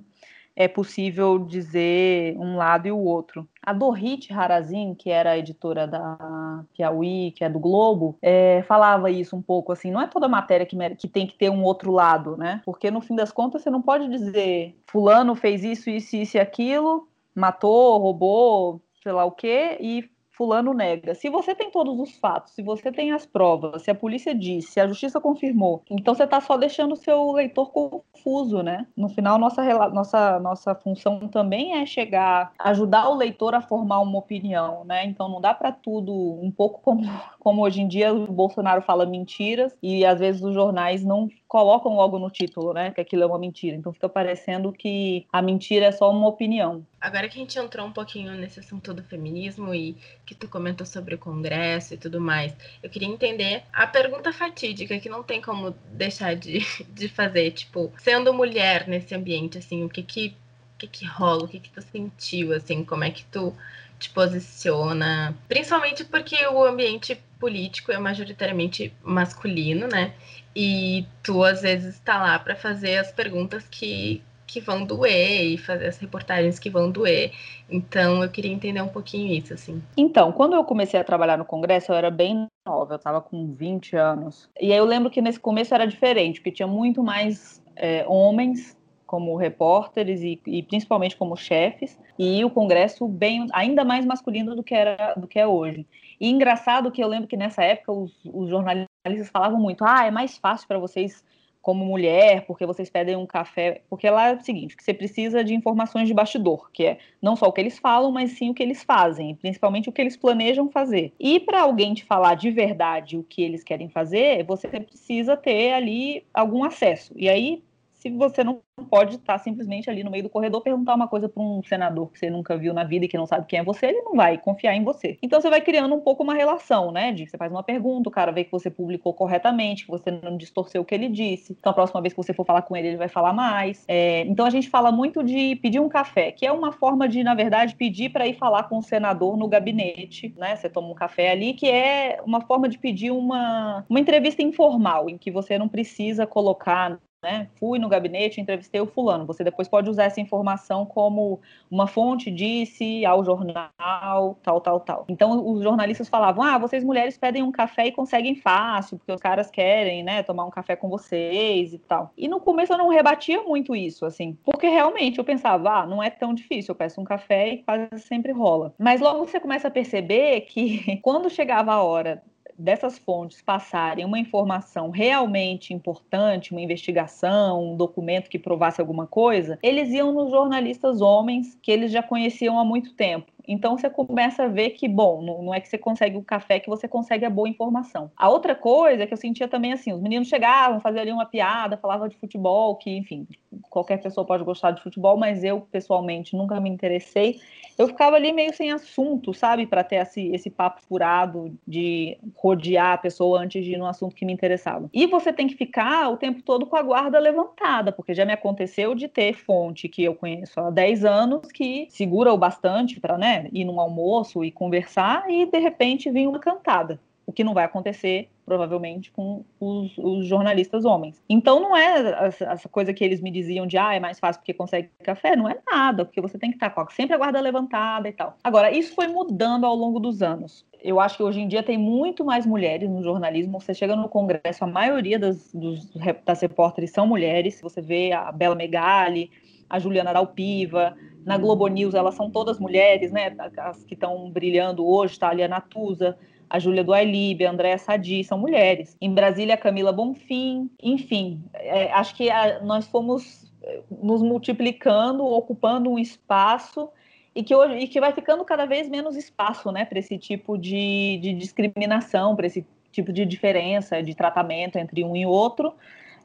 é possível dizer um lado e o outro. A Dorit Harazin, que era a editora da Piauí, que é do Globo, é, falava isso um pouco assim, não é toda matéria que, que tem que ter um outro lado, né? Porque no fim das contas você não pode dizer fulano fez isso, isso, isso e aquilo, matou, roubou, sei lá o quê, e fulano nega. Se você tem todos os fatos, se você tem as provas, se a polícia disse, se a justiça confirmou, então você está só deixando o seu leitor confuso, né? No final, nossa, nossa, nossa função também é chegar, ajudar o leitor a formar uma opinião, né? Então não dá para tudo, um pouco como, como hoje em dia o Bolsonaro fala mentiras e às vezes os jornais não colocam logo no título, né? Que aquilo é uma mentira. Então fica parecendo que a mentira é só uma opinião. Agora que a gente entrou um pouquinho nesse assunto do feminismo e que tu comentou sobre o Congresso e tudo mais, eu queria entender a pergunta fatídica que não tem como deixar de, de fazer, tipo, sendo mulher nesse ambiente, assim, o que que, o que, que rola, o que que tu sentiu, assim, como é que tu te posiciona, principalmente porque o ambiente político é majoritariamente masculino, né? E tu às vezes está lá para fazer as perguntas que que vão doer e fazer as reportagens que vão doer. Então, eu queria entender um pouquinho isso, assim. Então, quando eu comecei a trabalhar no Congresso, eu era bem nova, eu estava com 20 anos. E aí eu lembro que nesse começo era diferente, porque tinha muito mais é, homens como repórteres e, e, principalmente como chefes, e o Congresso bem ainda mais masculino do que era do que é hoje. E engraçado que eu lembro que nessa época os, os jornalistas falavam muito: ah, é mais fácil para vocês como mulher, porque vocês pedem um café. Porque lá é o seguinte: que você precisa de informações de bastidor, que é não só o que eles falam, mas sim o que eles fazem, principalmente o que eles planejam fazer. E para alguém te falar de verdade o que eles querem fazer, você precisa ter ali algum acesso. E aí se você não pode estar simplesmente ali no meio do corredor perguntar uma coisa para um senador que você nunca viu na vida e que não sabe quem é você, ele não vai confiar em você. Então você vai criando um pouco uma relação, né? De você faz uma pergunta, o cara vê que você publicou corretamente, que você não distorceu o que ele disse. Então a próxima vez que você for falar com ele, ele vai falar mais. É, então a gente fala muito de pedir um café, que é uma forma de, na verdade, pedir para ir falar com o senador no gabinete, né? Você toma um café ali, que é uma forma de pedir uma, uma entrevista informal, em que você não precisa colocar né? Fui no gabinete, entrevistei o fulano. Você depois pode usar essa informação como uma fonte disse ao jornal, tal, tal, tal. Então os jornalistas falavam: "Ah, vocês mulheres pedem um café e conseguem fácil, porque os caras querem, né, tomar um café com vocês e tal". E no começo eu não rebatia muito isso, assim, porque realmente eu pensava: "Ah, não é tão difícil, eu peço um café e quase sempre rola". Mas logo você começa a perceber que quando chegava a hora dessas fontes passarem uma informação realmente importante, uma investigação, um documento que provasse alguma coisa, eles iam nos jornalistas homens que eles já conheciam há muito tempo. Então você começa a ver que, bom, não é que você consegue o café, que você consegue a boa informação. A outra coisa é que eu sentia também assim, os meninos chegavam, faziam ali uma piada, falavam de futebol, que, enfim, qualquer pessoa pode gostar de futebol, mas eu, pessoalmente, nunca me interessei. Eu ficava ali meio sem assunto, sabe, para ter esse, esse papo furado de rodear a pessoa antes de ir num assunto que me interessava. E você tem que ficar o tempo todo com a guarda levantada, porque já me aconteceu de ter fonte que eu conheço há 10 anos que segura o bastante para, né, Ir num almoço e conversar e de repente vir uma cantada. O que não vai acontecer, provavelmente, com os, os jornalistas homens. Então não é essa coisa que eles me diziam de ah, é mais fácil porque consegue café, não é nada, porque você tem que estar sempre a guarda levantada e tal. Agora, isso foi mudando ao longo dos anos eu acho que hoje em dia tem muito mais mulheres no jornalismo. Você chega no Congresso, a maioria das, dos, das repórteres são mulheres. Você vê a Bela Megali, a Juliana Dalpiva, na Globo News elas são todas mulheres, né? As que estão brilhando hoje, tá? A Liana Tusa, a Júlia do a Andréa Sadi, são mulheres. Em Brasília, a Camila Bonfim, enfim, é, acho que a, nós fomos eh, nos multiplicando, ocupando um espaço e que hoje e que vai ficando cada vez menos espaço, né, para esse tipo de, de discriminação, para esse tipo de diferença de tratamento entre um e outro.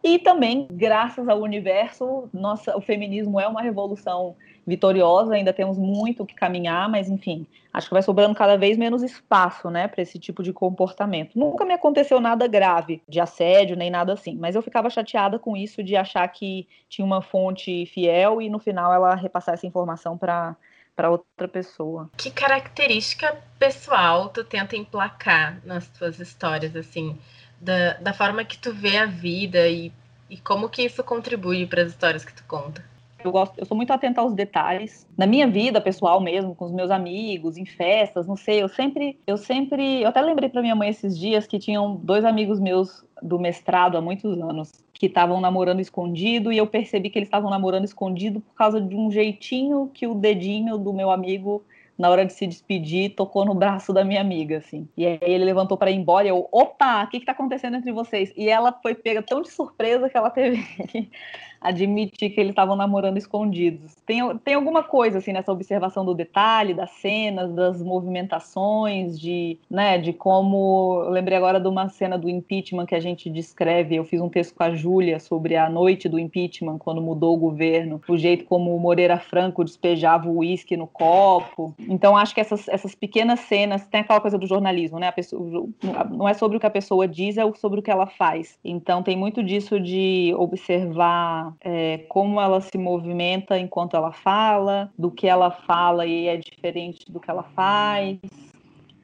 E também, graças ao universo, nossa, o feminismo é uma revolução vitoriosa, ainda temos muito que caminhar, mas enfim, acho que vai sobrando cada vez menos espaço, né, para esse tipo de comportamento. Nunca me aconteceu nada grave de assédio nem nada assim, mas eu ficava chateada com isso de achar que tinha uma fonte fiel e no final ela repassar essa informação para para outra pessoa. Que característica pessoal tu tenta emplacar nas tuas histórias assim? Da, da forma que tu vê a vida e, e como que isso contribui para as histórias que tu conta. Eu gosto, eu sou muito atenta aos detalhes. Na minha vida pessoal mesmo, com os meus amigos, em festas, não sei, eu sempre, eu sempre, eu até lembrei para minha mãe esses dias que tinham dois amigos meus do mestrado há muitos anos que estavam namorando escondido e eu percebi que eles estavam namorando escondido por causa de um jeitinho que o dedinho do meu amigo na hora de se despedir, tocou no braço da minha amiga, assim. E aí ele levantou para ir embora e eu, opa, o que que tá acontecendo entre vocês? E ela foi pega tão de surpresa que ela teve admitir que eles estavam namorando escondidos. Tem, tem alguma coisa assim nessa observação do detalhe, das cenas, das movimentações, de, né, de como. Eu lembrei agora de uma cena do impeachment que a gente descreve. Eu fiz um texto com a Júlia sobre a noite do impeachment, quando mudou o governo, o jeito como o Moreira Franco despejava o uísque no copo. Então, acho que essas, essas pequenas cenas, tem aquela coisa do jornalismo, né? Pessoa, não é sobre o que a pessoa diz, é sobre o que ela faz. Então, tem muito disso de observar é, como ela se movimenta enquanto ela fala, do que ela fala e é diferente do que ela faz.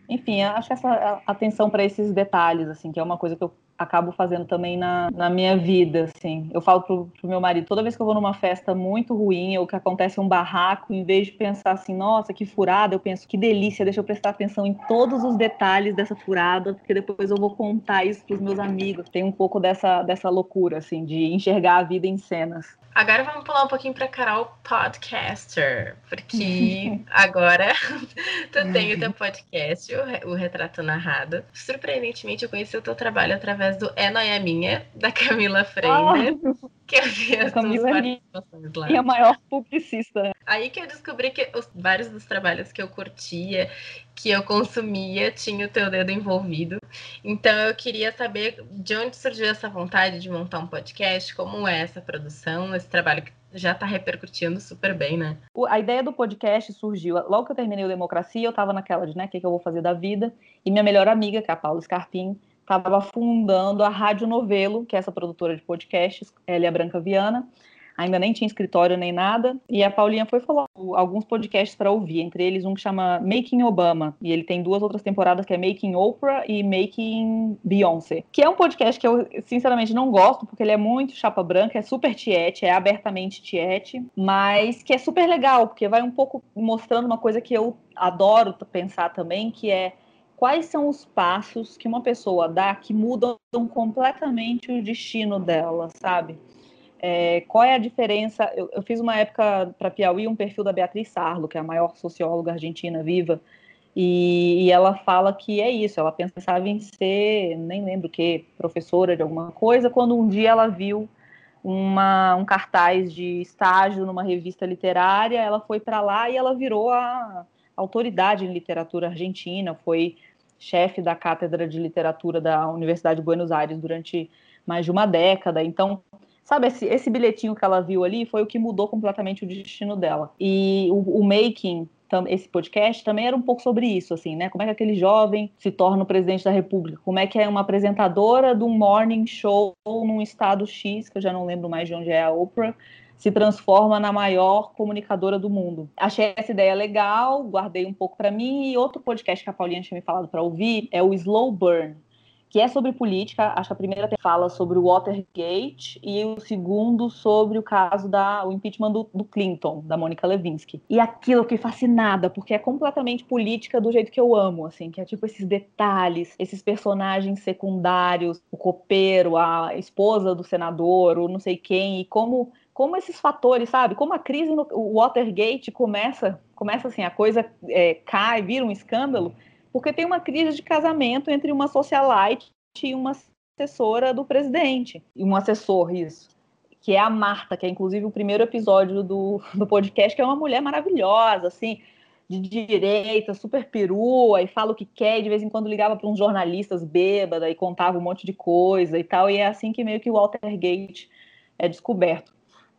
Enfim, acho que essa atenção para esses detalhes, assim, que é uma coisa que eu acabo fazendo também na, na minha vida, assim. Eu falo pro, pro meu marido, toda vez que eu vou numa festa muito ruim ou que acontece um barraco, em vez de pensar assim, nossa, que furada, eu penso, que delícia, deixa eu prestar atenção em todos os detalhes dessa furada, porque depois eu vou contar isso pros meus amigos. Tem um pouco dessa, dessa loucura, assim, de enxergar a vida em cenas. Agora vamos pular um pouquinho para Carol Podcaster, porque agora tu tem o teu podcast, o Retrato Narrado. Surpreendentemente, eu conheci o teu trabalho através do É Noia Minha, da Camila Freire. Oh que eu vi as Camila participações lá. Minha maior publicista. Aí que eu descobri que os, vários dos trabalhos que eu curtia, que eu consumia, tinha o teu dedo envolvido. Então eu queria saber de onde surgiu essa vontade de montar um podcast, como é essa produção, esse trabalho que já está repercutindo super bem, né? A ideia do podcast surgiu logo que eu terminei o Democracia, eu estava naquela de, né, o que, que eu vou fazer da vida, e minha melhor amiga, que é a Paula Scarpim, estava fundando a Rádio Novelo, que é essa produtora de podcasts, ela é a Branca Viana. Ainda nem tinha escritório nem nada. E a Paulinha foi falar alguns podcasts para ouvir, entre eles um que chama Making Obama. E ele tem duas outras temporadas que é Making Oprah e Making Beyoncé. Que é um podcast que eu, sinceramente, não gosto, porque ele é muito chapa branca, é super tiete, é abertamente tiete, mas que é super legal, porque vai um pouco mostrando uma coisa que eu adoro pensar também, que é quais são os passos que uma pessoa dá que mudam completamente o destino dela, sabe? É, qual é a diferença? Eu, eu fiz uma época para Piauí um perfil da Beatriz Sarlo, que é a maior socióloga argentina viva, e, e, ela fala que é isso. Ela pensava em ser, nem lembro o que, professora de alguma coisa, quando um dia ela viu uma, um cartaz de estágio numa revista literária, ela foi para lá e ela virou a autoridade em literatura argentina, foi chefe da cátedra de literatura da Universidade de Buenos Aires durante mais de uma década. Então, sabe, esse, esse bilhetinho que ela viu ali foi o que mudou completamente o destino dela. E o, o Making, esse podcast também era um pouco sobre isso, assim, né? Como é que aquele jovem se torna o presidente da República? Como é que é uma apresentadora de um morning show num estado X, que eu já não lembro mais de onde é a Oprah, se transforma na maior comunicadora do mundo. Achei essa ideia legal, guardei um pouco para mim e outro podcast que a Paulinha tinha me falado para ouvir é o Slow Burn, que é sobre política. Acho que a primeira fala sobre o Watergate e o segundo sobre o caso da o impeachment do, do Clinton, da Mônica Lewinsky. E aquilo eu fiquei fascinada, porque é completamente política do jeito que eu amo, assim, que é tipo esses detalhes, esses personagens secundários, o copeiro, a esposa do senador, o não sei quem, e como como esses fatores, sabe? Como a crise no Watergate começa, começa assim, a coisa é, cai, vira um escândalo, porque tem uma crise de casamento entre uma socialite e uma assessora do presidente, e um assessor, isso, que é a Marta, que é inclusive o primeiro episódio do, do podcast, que é uma mulher maravilhosa, assim, de direita, super perua, e fala o que quer, e de vez em quando ligava para uns jornalistas bêbada e contava um monte de coisa e tal, e é assim que meio que o Watergate é descoberto.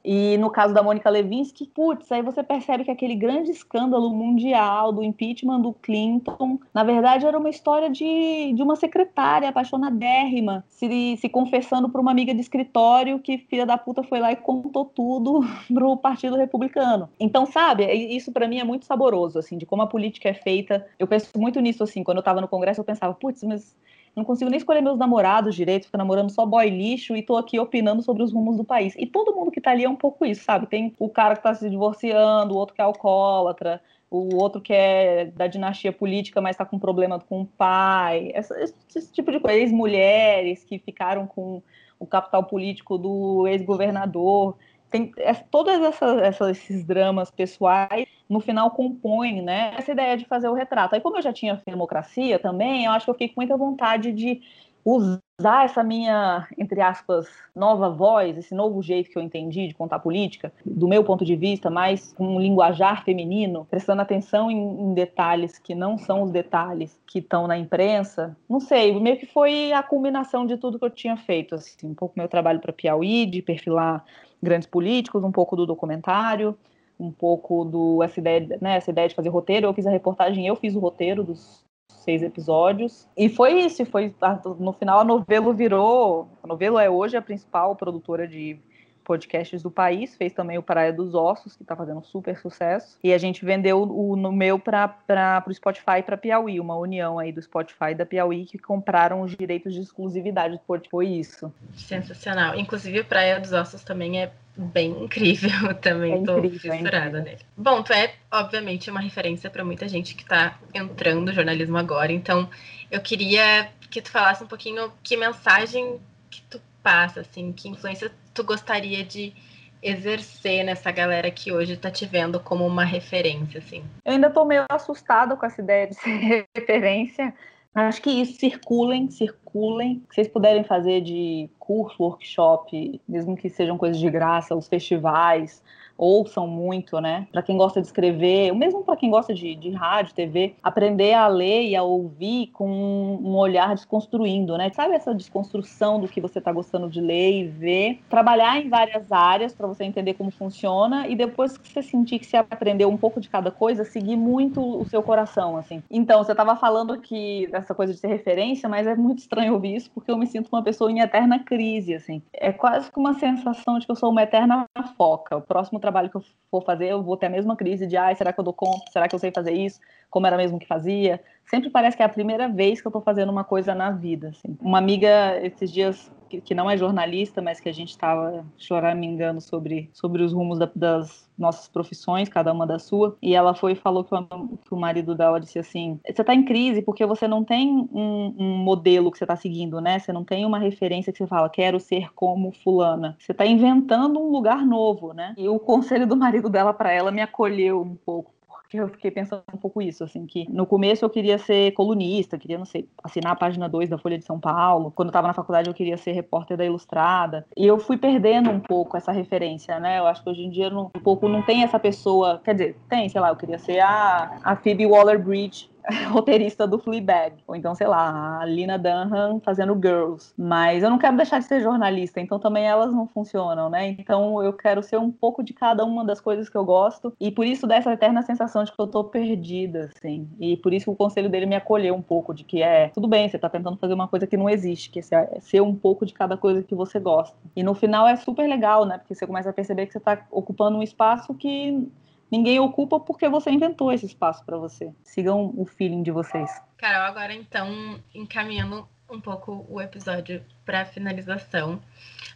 E no caso da Mônica Lewinsky, putz, aí você percebe que aquele grande escândalo mundial do impeachment do Clinton, na verdade era uma história de, de uma secretária apaixonadérrima, se, se confessando para uma amiga de escritório que filha da puta foi lá e contou tudo pro Partido Republicano. Então, sabe, isso para mim é muito saboroso, assim, de como a política é feita. Eu penso muito nisso, assim, quando eu estava no Congresso eu pensava, putz, mas não consigo nem escolher meus namorados direito, fico namorando só boy lixo e tô aqui opinando sobre os rumos do país. E todo mundo que tá ali é um pouco isso, sabe? Tem o cara que tá se divorciando, o outro que é alcoólatra, o outro que é da dinastia política, mas tá com problema com o pai, essa, esse, esse tipo de coisa. Ex-mulheres que ficaram com o capital político do ex-governador tem é, todas essas, essas, esses dramas pessoais no final compõem, né, essa ideia de fazer o retrato. Aí como eu já tinha democracia também, eu acho que eu fiquei com muita vontade de usar essa minha, entre aspas, nova voz, esse novo jeito que eu entendi de contar política, do meu ponto de vista, mais com um linguajar feminino, prestando atenção em, em detalhes que não são os detalhes que estão na imprensa. Não sei, meio que foi a culminação de tudo que eu tinha feito, assim, um pouco meu trabalho para Piauí, de perfilar grandes políticos, um pouco do documentário, um pouco do essa ideia, né, essa ideia de fazer roteiro. Eu fiz a reportagem, eu fiz o roteiro dos seis episódios. E foi isso, foi no final a Novelo virou, a Novelo é hoje a principal produtora de podcasts do país, fez também o Praia dos Ossos, que está fazendo super sucesso. E a gente vendeu o no meu para o Spotify para Piauí, uma união aí do Spotify e da Piauí que compraram os direitos de exclusividade do podcast. Foi isso. Sensacional. Inclusive, o Praia dos Ossos também é bem incrível. Também é tô incrível, é fissurada é nele. Bom, tu é, obviamente, uma referência para muita gente que está entrando no jornalismo agora. Então, eu queria que tu falasse um pouquinho que mensagem que tu passa, assim, que influência tu gostaria de exercer nessa galera que hoje está te vendo como uma referência, assim? Eu ainda estou meio assustada com essa ideia de ser referência. Acho que isso, circulem, circulem. Se vocês puderem fazer de curso, workshop, mesmo que sejam coisas de graça, os festivais, ouçam muito, né? Para quem gosta de escrever, mesmo para quem gosta de, de rádio, TV, aprender a ler e a ouvir com um olhar desconstruindo, né? Sabe essa desconstrução do que você está gostando de ler e ver? Trabalhar em várias áreas para você entender como funciona e depois que você sentir que você aprendeu um pouco de cada coisa, seguir muito o seu coração, assim. Então, você estava falando que dessa coisa de ser referência, mas é muito estranho ouvir isso porque eu me sinto uma pessoa em eterna crise, assim. É quase que uma sensação de que eu sou uma eterna foca. O próximo trabalho que eu for fazer, eu vou ter a mesma crise de, ai, será que eu dou conta? Será que eu sei fazer isso? Como era mesmo que fazia? Sempre parece que é a primeira vez que eu estou fazendo uma coisa na vida. Assim. Uma amiga, esses dias, que, não é jornalista, mas que a gente estava choramingando sobre, sobre os rumos da, das nossas profissões, cada uma da sua, e ela foi e falou que o, que o marido dela disse assim: você está em crise porque você não tem um, um modelo que você está seguindo, né? Você não tem uma referência que você fala, quero ser como fulana. Você está inventando um lugar novo, né? E o conselho do marido dela para ela me acolheu um pouco porque eu fiquei pensando um pouco isso, assim, que no começo eu queria ser colunista, queria, não sei, assinar a página 2 da Folha de São Paulo. Quando eu estava na faculdade eu queria ser repórter da Ilustrada. E eu fui perdendo um pouco essa referência, né? Eu acho que hoje em dia um pouco não tem essa pessoa, quer dizer, tem, sei lá, eu queria ser a, a Phoebe Waller-Bridge roteirista do Fleabag. Ou então, sei lá, a Lina Dunham fazendo Girls. Mas eu não quero deixar de ser jornalista, então também elas não funcionam, né? Então eu quero ser um pouco de cada uma das coisas que eu gosto. E por isso dessa eterna sensação de que eu tô perdida, assim. E por isso o conselho dele me acolheu um pouco, de que é, tudo bem, você tá tentando fazer uma coisa que não existe, que é ser um pouco de cada coisa que você gosta. E no final é super legal, né? Porque você começa a perceber que você tá ocupando um espaço que ninguém ocupa porque você inventou esse espaço para você. Sigam o feeling de vocês. Carol, agora então, encaminhando um pouco o episódio para finalização,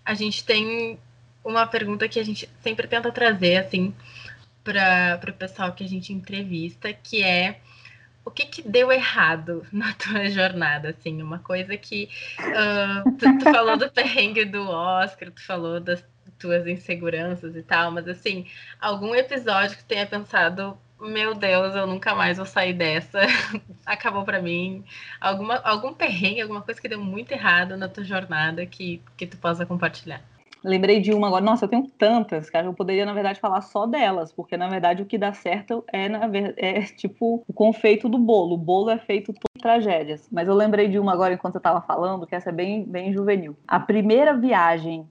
a gente tem uma pergunta que a gente sempre tenta trazer assim para o pessoal que a gente entrevista, que é o que, que deu errado na tua jornada, assim, uma coisa que uh, tu, tu falou do perrengue do Oscar, tu falou das tuas inseguranças e tal, mas assim, algum episódio que tenha pensado, meu Deus, eu nunca mais vou sair dessa, acabou para mim, alguma, algum perrengue, alguma coisa que deu muito errado na tua jornada que, que tu possa compartilhar. Lembrei de uma agora. Nossa, eu tenho tantas, cara. Eu poderia, na verdade, falar só delas, porque, na verdade, o que dá certo é, na é tipo o confeito do bolo. O bolo é feito por tragédias. Mas eu lembrei de uma agora enquanto eu tava falando, que essa é bem, bem juvenil. A primeira viagem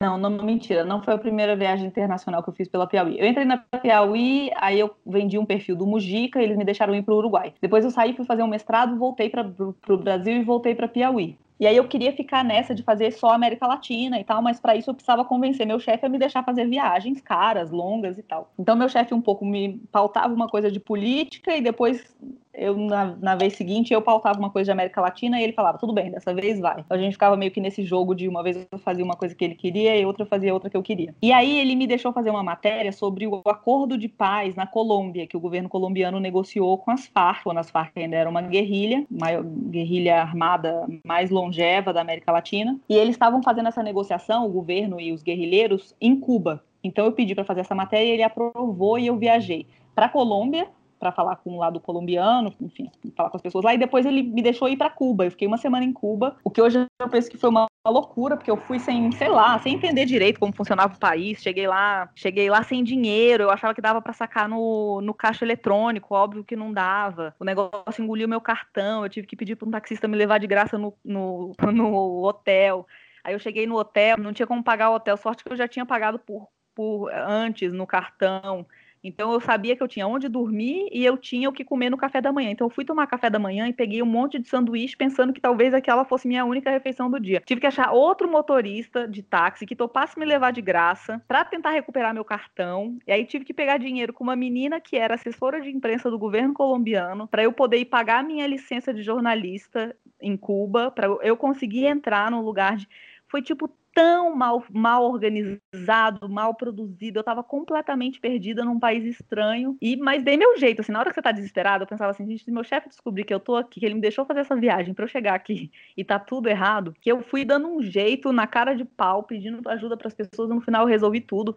não, não, mentira, não foi a primeira viagem internacional que eu fiz pela Piauí. Eu entrei na Piauí, aí eu vendi um perfil do Mujica, eles me deixaram ir para o Uruguai. Depois eu saí, fui fazer um mestrado, voltei para o Brasil e voltei para Piauí. E aí eu queria ficar nessa de fazer só América Latina e tal, mas para isso eu precisava convencer meu chefe a me deixar fazer viagens caras, longas e tal. Então meu chefe um pouco me pautava uma coisa de política e depois eu na, na, vez seguinte eu pautava uma coisa de América Latina e ele falava, tudo bem, dessa vez vai. Então a gente ficava meio que nesse jogo de uma vez eu fazia uma coisa que ele queria e outra eu fazia outra que eu queria. E aí ele me deixou fazer uma matéria sobre o acordo de paz na Colômbia, que o governo colombiano negociou com as Farc, quando as Farc ainda era uma guerrilha, maior, guerrilha armada mais longeva da América Latina, e eles estavam fazendo essa negociação, o governo e os guerrilheiros, em Cuba. Então eu pedi para fazer essa matéria, ele aprovou e eu viajei. Para Colômbia para falar com o lado colombiano, enfim, falar com as pessoas lá. E depois ele me deixou ir para Cuba. Eu fiquei uma semana em Cuba, o que hoje eu penso que foi uma loucura, porque eu fui sem, sei lá, sem entender direito como funcionava o país. Cheguei lá, cheguei lá sem dinheiro. Eu achava que dava para sacar no, no caixa eletrônico, óbvio que não dava. O negócio engoliu meu cartão. Eu tive que pedir para um taxista me levar de graça no, no, no hotel. Aí eu cheguei no hotel, não tinha como pagar o hotel, sorte que eu já tinha pagado por, por antes no cartão. Então eu sabia que eu tinha onde dormir e eu tinha o que comer no café da manhã. Então eu fui tomar café da manhã e peguei um monte de sanduíche pensando que talvez aquela fosse minha única refeição do dia. Tive que achar outro motorista de táxi que topasse me levar de graça para tentar recuperar meu cartão. E aí tive que pegar dinheiro com uma menina que era assessora de imprensa do governo colombiano para eu poder ir pagar minha licença de jornalista em Cuba, para eu conseguir entrar no lugar de foi tipo tão mal, mal organizado, mal produzido. Eu estava completamente perdida num país estranho. E mas dei meu jeito, assim, na hora que você tá desesperado, eu pensava assim, gente, se meu chefe descobrir que eu tô aqui, que ele me deixou fazer essa viagem para eu chegar aqui e tá tudo errado, que eu fui dando um jeito na cara de pau, pedindo ajuda para as pessoas, no final eu resolvi tudo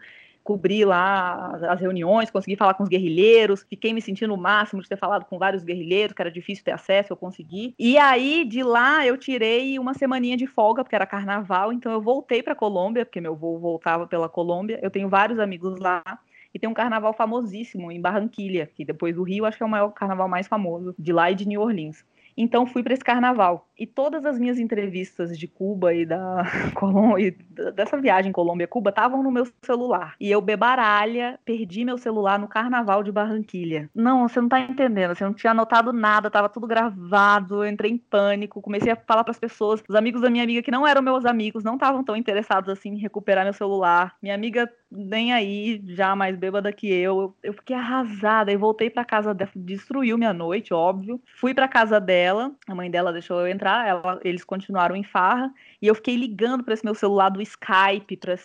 cobri lá as reuniões, consegui falar com os guerrilheiros, fiquei me sentindo o máximo de ter falado com vários guerrilheiros, que era difícil ter acesso, eu consegui. E aí, de lá, eu tirei uma semaninha de folga, porque era carnaval, então eu voltei para Colômbia, porque meu voo voltava pela Colômbia. Eu tenho vários amigos lá. E tem um carnaval famosíssimo em Barranquilha, que depois do Rio acho que é o maior carnaval mais famoso de lá e de New Orleans. Então fui para esse carnaval. E todas as minhas entrevistas de Cuba e da Colômbia, dessa viagem Colômbia-Cuba, estavam no meu celular. E eu, bebaralha, perdi meu celular no carnaval de Barranquilha. Não, você não tá entendendo. Você não tinha anotado nada, tava tudo gravado. Eu entrei em pânico, comecei a falar para as pessoas. Os amigos da minha amiga, que não eram meus amigos, não estavam tão interessados assim em recuperar meu celular. Minha amiga nem aí, já mais bêbada que eu. Eu, fiquei arrasada e voltei para casa dela, destruiu minha noite, óbvio. Fui para casa dela, a mãe dela deixou eu entrar, ela, eles continuaram em farra e eu fiquei ligando para esse meu celular do Skype, pra,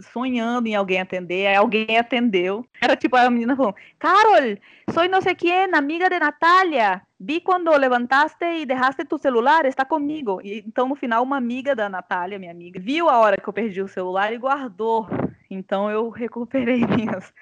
sonhando em alguém atender. Aí alguém atendeu. Era tipo a menina falou: Carol, sou não sei quem, amiga de Natália. Vi quando levantaste e deixaste tu celular, está comigo. E, então, no final, uma amiga da Natália, minha amiga, viu a hora que eu perdi o celular e guardou então eu recuperei minhas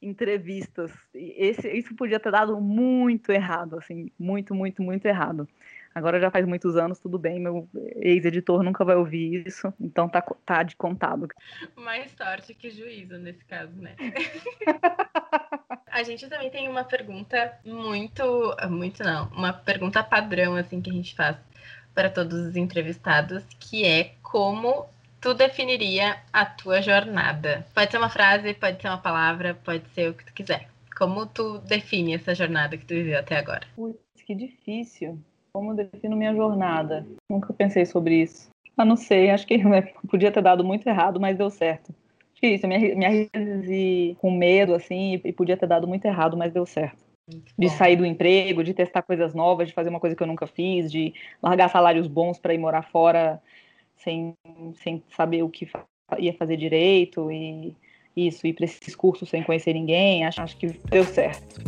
entrevistas. Esse, isso podia ter dado muito errado, assim, muito, muito, muito errado. Agora já faz muitos anos, tudo bem, meu ex-editor nunca vai ouvir isso, então tá, tá de contado. Mais sorte que juízo nesse caso, né? A gente também tem uma pergunta muito, muito não, uma pergunta padrão assim que a gente faz para todos os entrevistados, que é como tu definiria a tua jornada? Pode ser uma frase, pode ser uma palavra, pode ser o que tu quiser. Como tu define essa jornada que tu viveu até agora? Putz, que difícil. Como eu defino minha jornada? Nunca pensei sobre isso. Ah, não sei, acho que né, podia ter dado muito errado, mas deu certo. Acho que isso, me, me arrisquei com medo, assim, e podia ter dado muito errado, mas deu certo. De sair do emprego, de testar coisas novas, de fazer uma coisa que eu nunca fiz, de largar salários bons para ir morar fora sem, sem saber o que ia fazer direito e isso, ir para esses cursos sem conhecer ninguém, acho, acho que deu certo.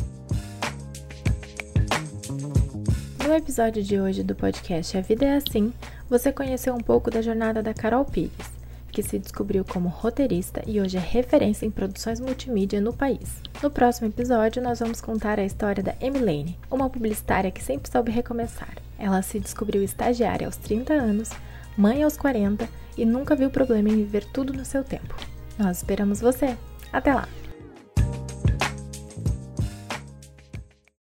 No episódio de hoje do podcast A Vida é Assim, você conheceu um pouco da jornada da Carol Pires, que se descobriu como roteirista e hoje é referência em produções multimídia no país. No próximo episódio, nós vamos contar a história da Emilene, uma publicitária que sempre soube recomeçar. Ela se descobriu estagiária aos 30 anos, mãe aos 40 e nunca viu problema em viver tudo no seu tempo. Nós esperamos você. Até lá!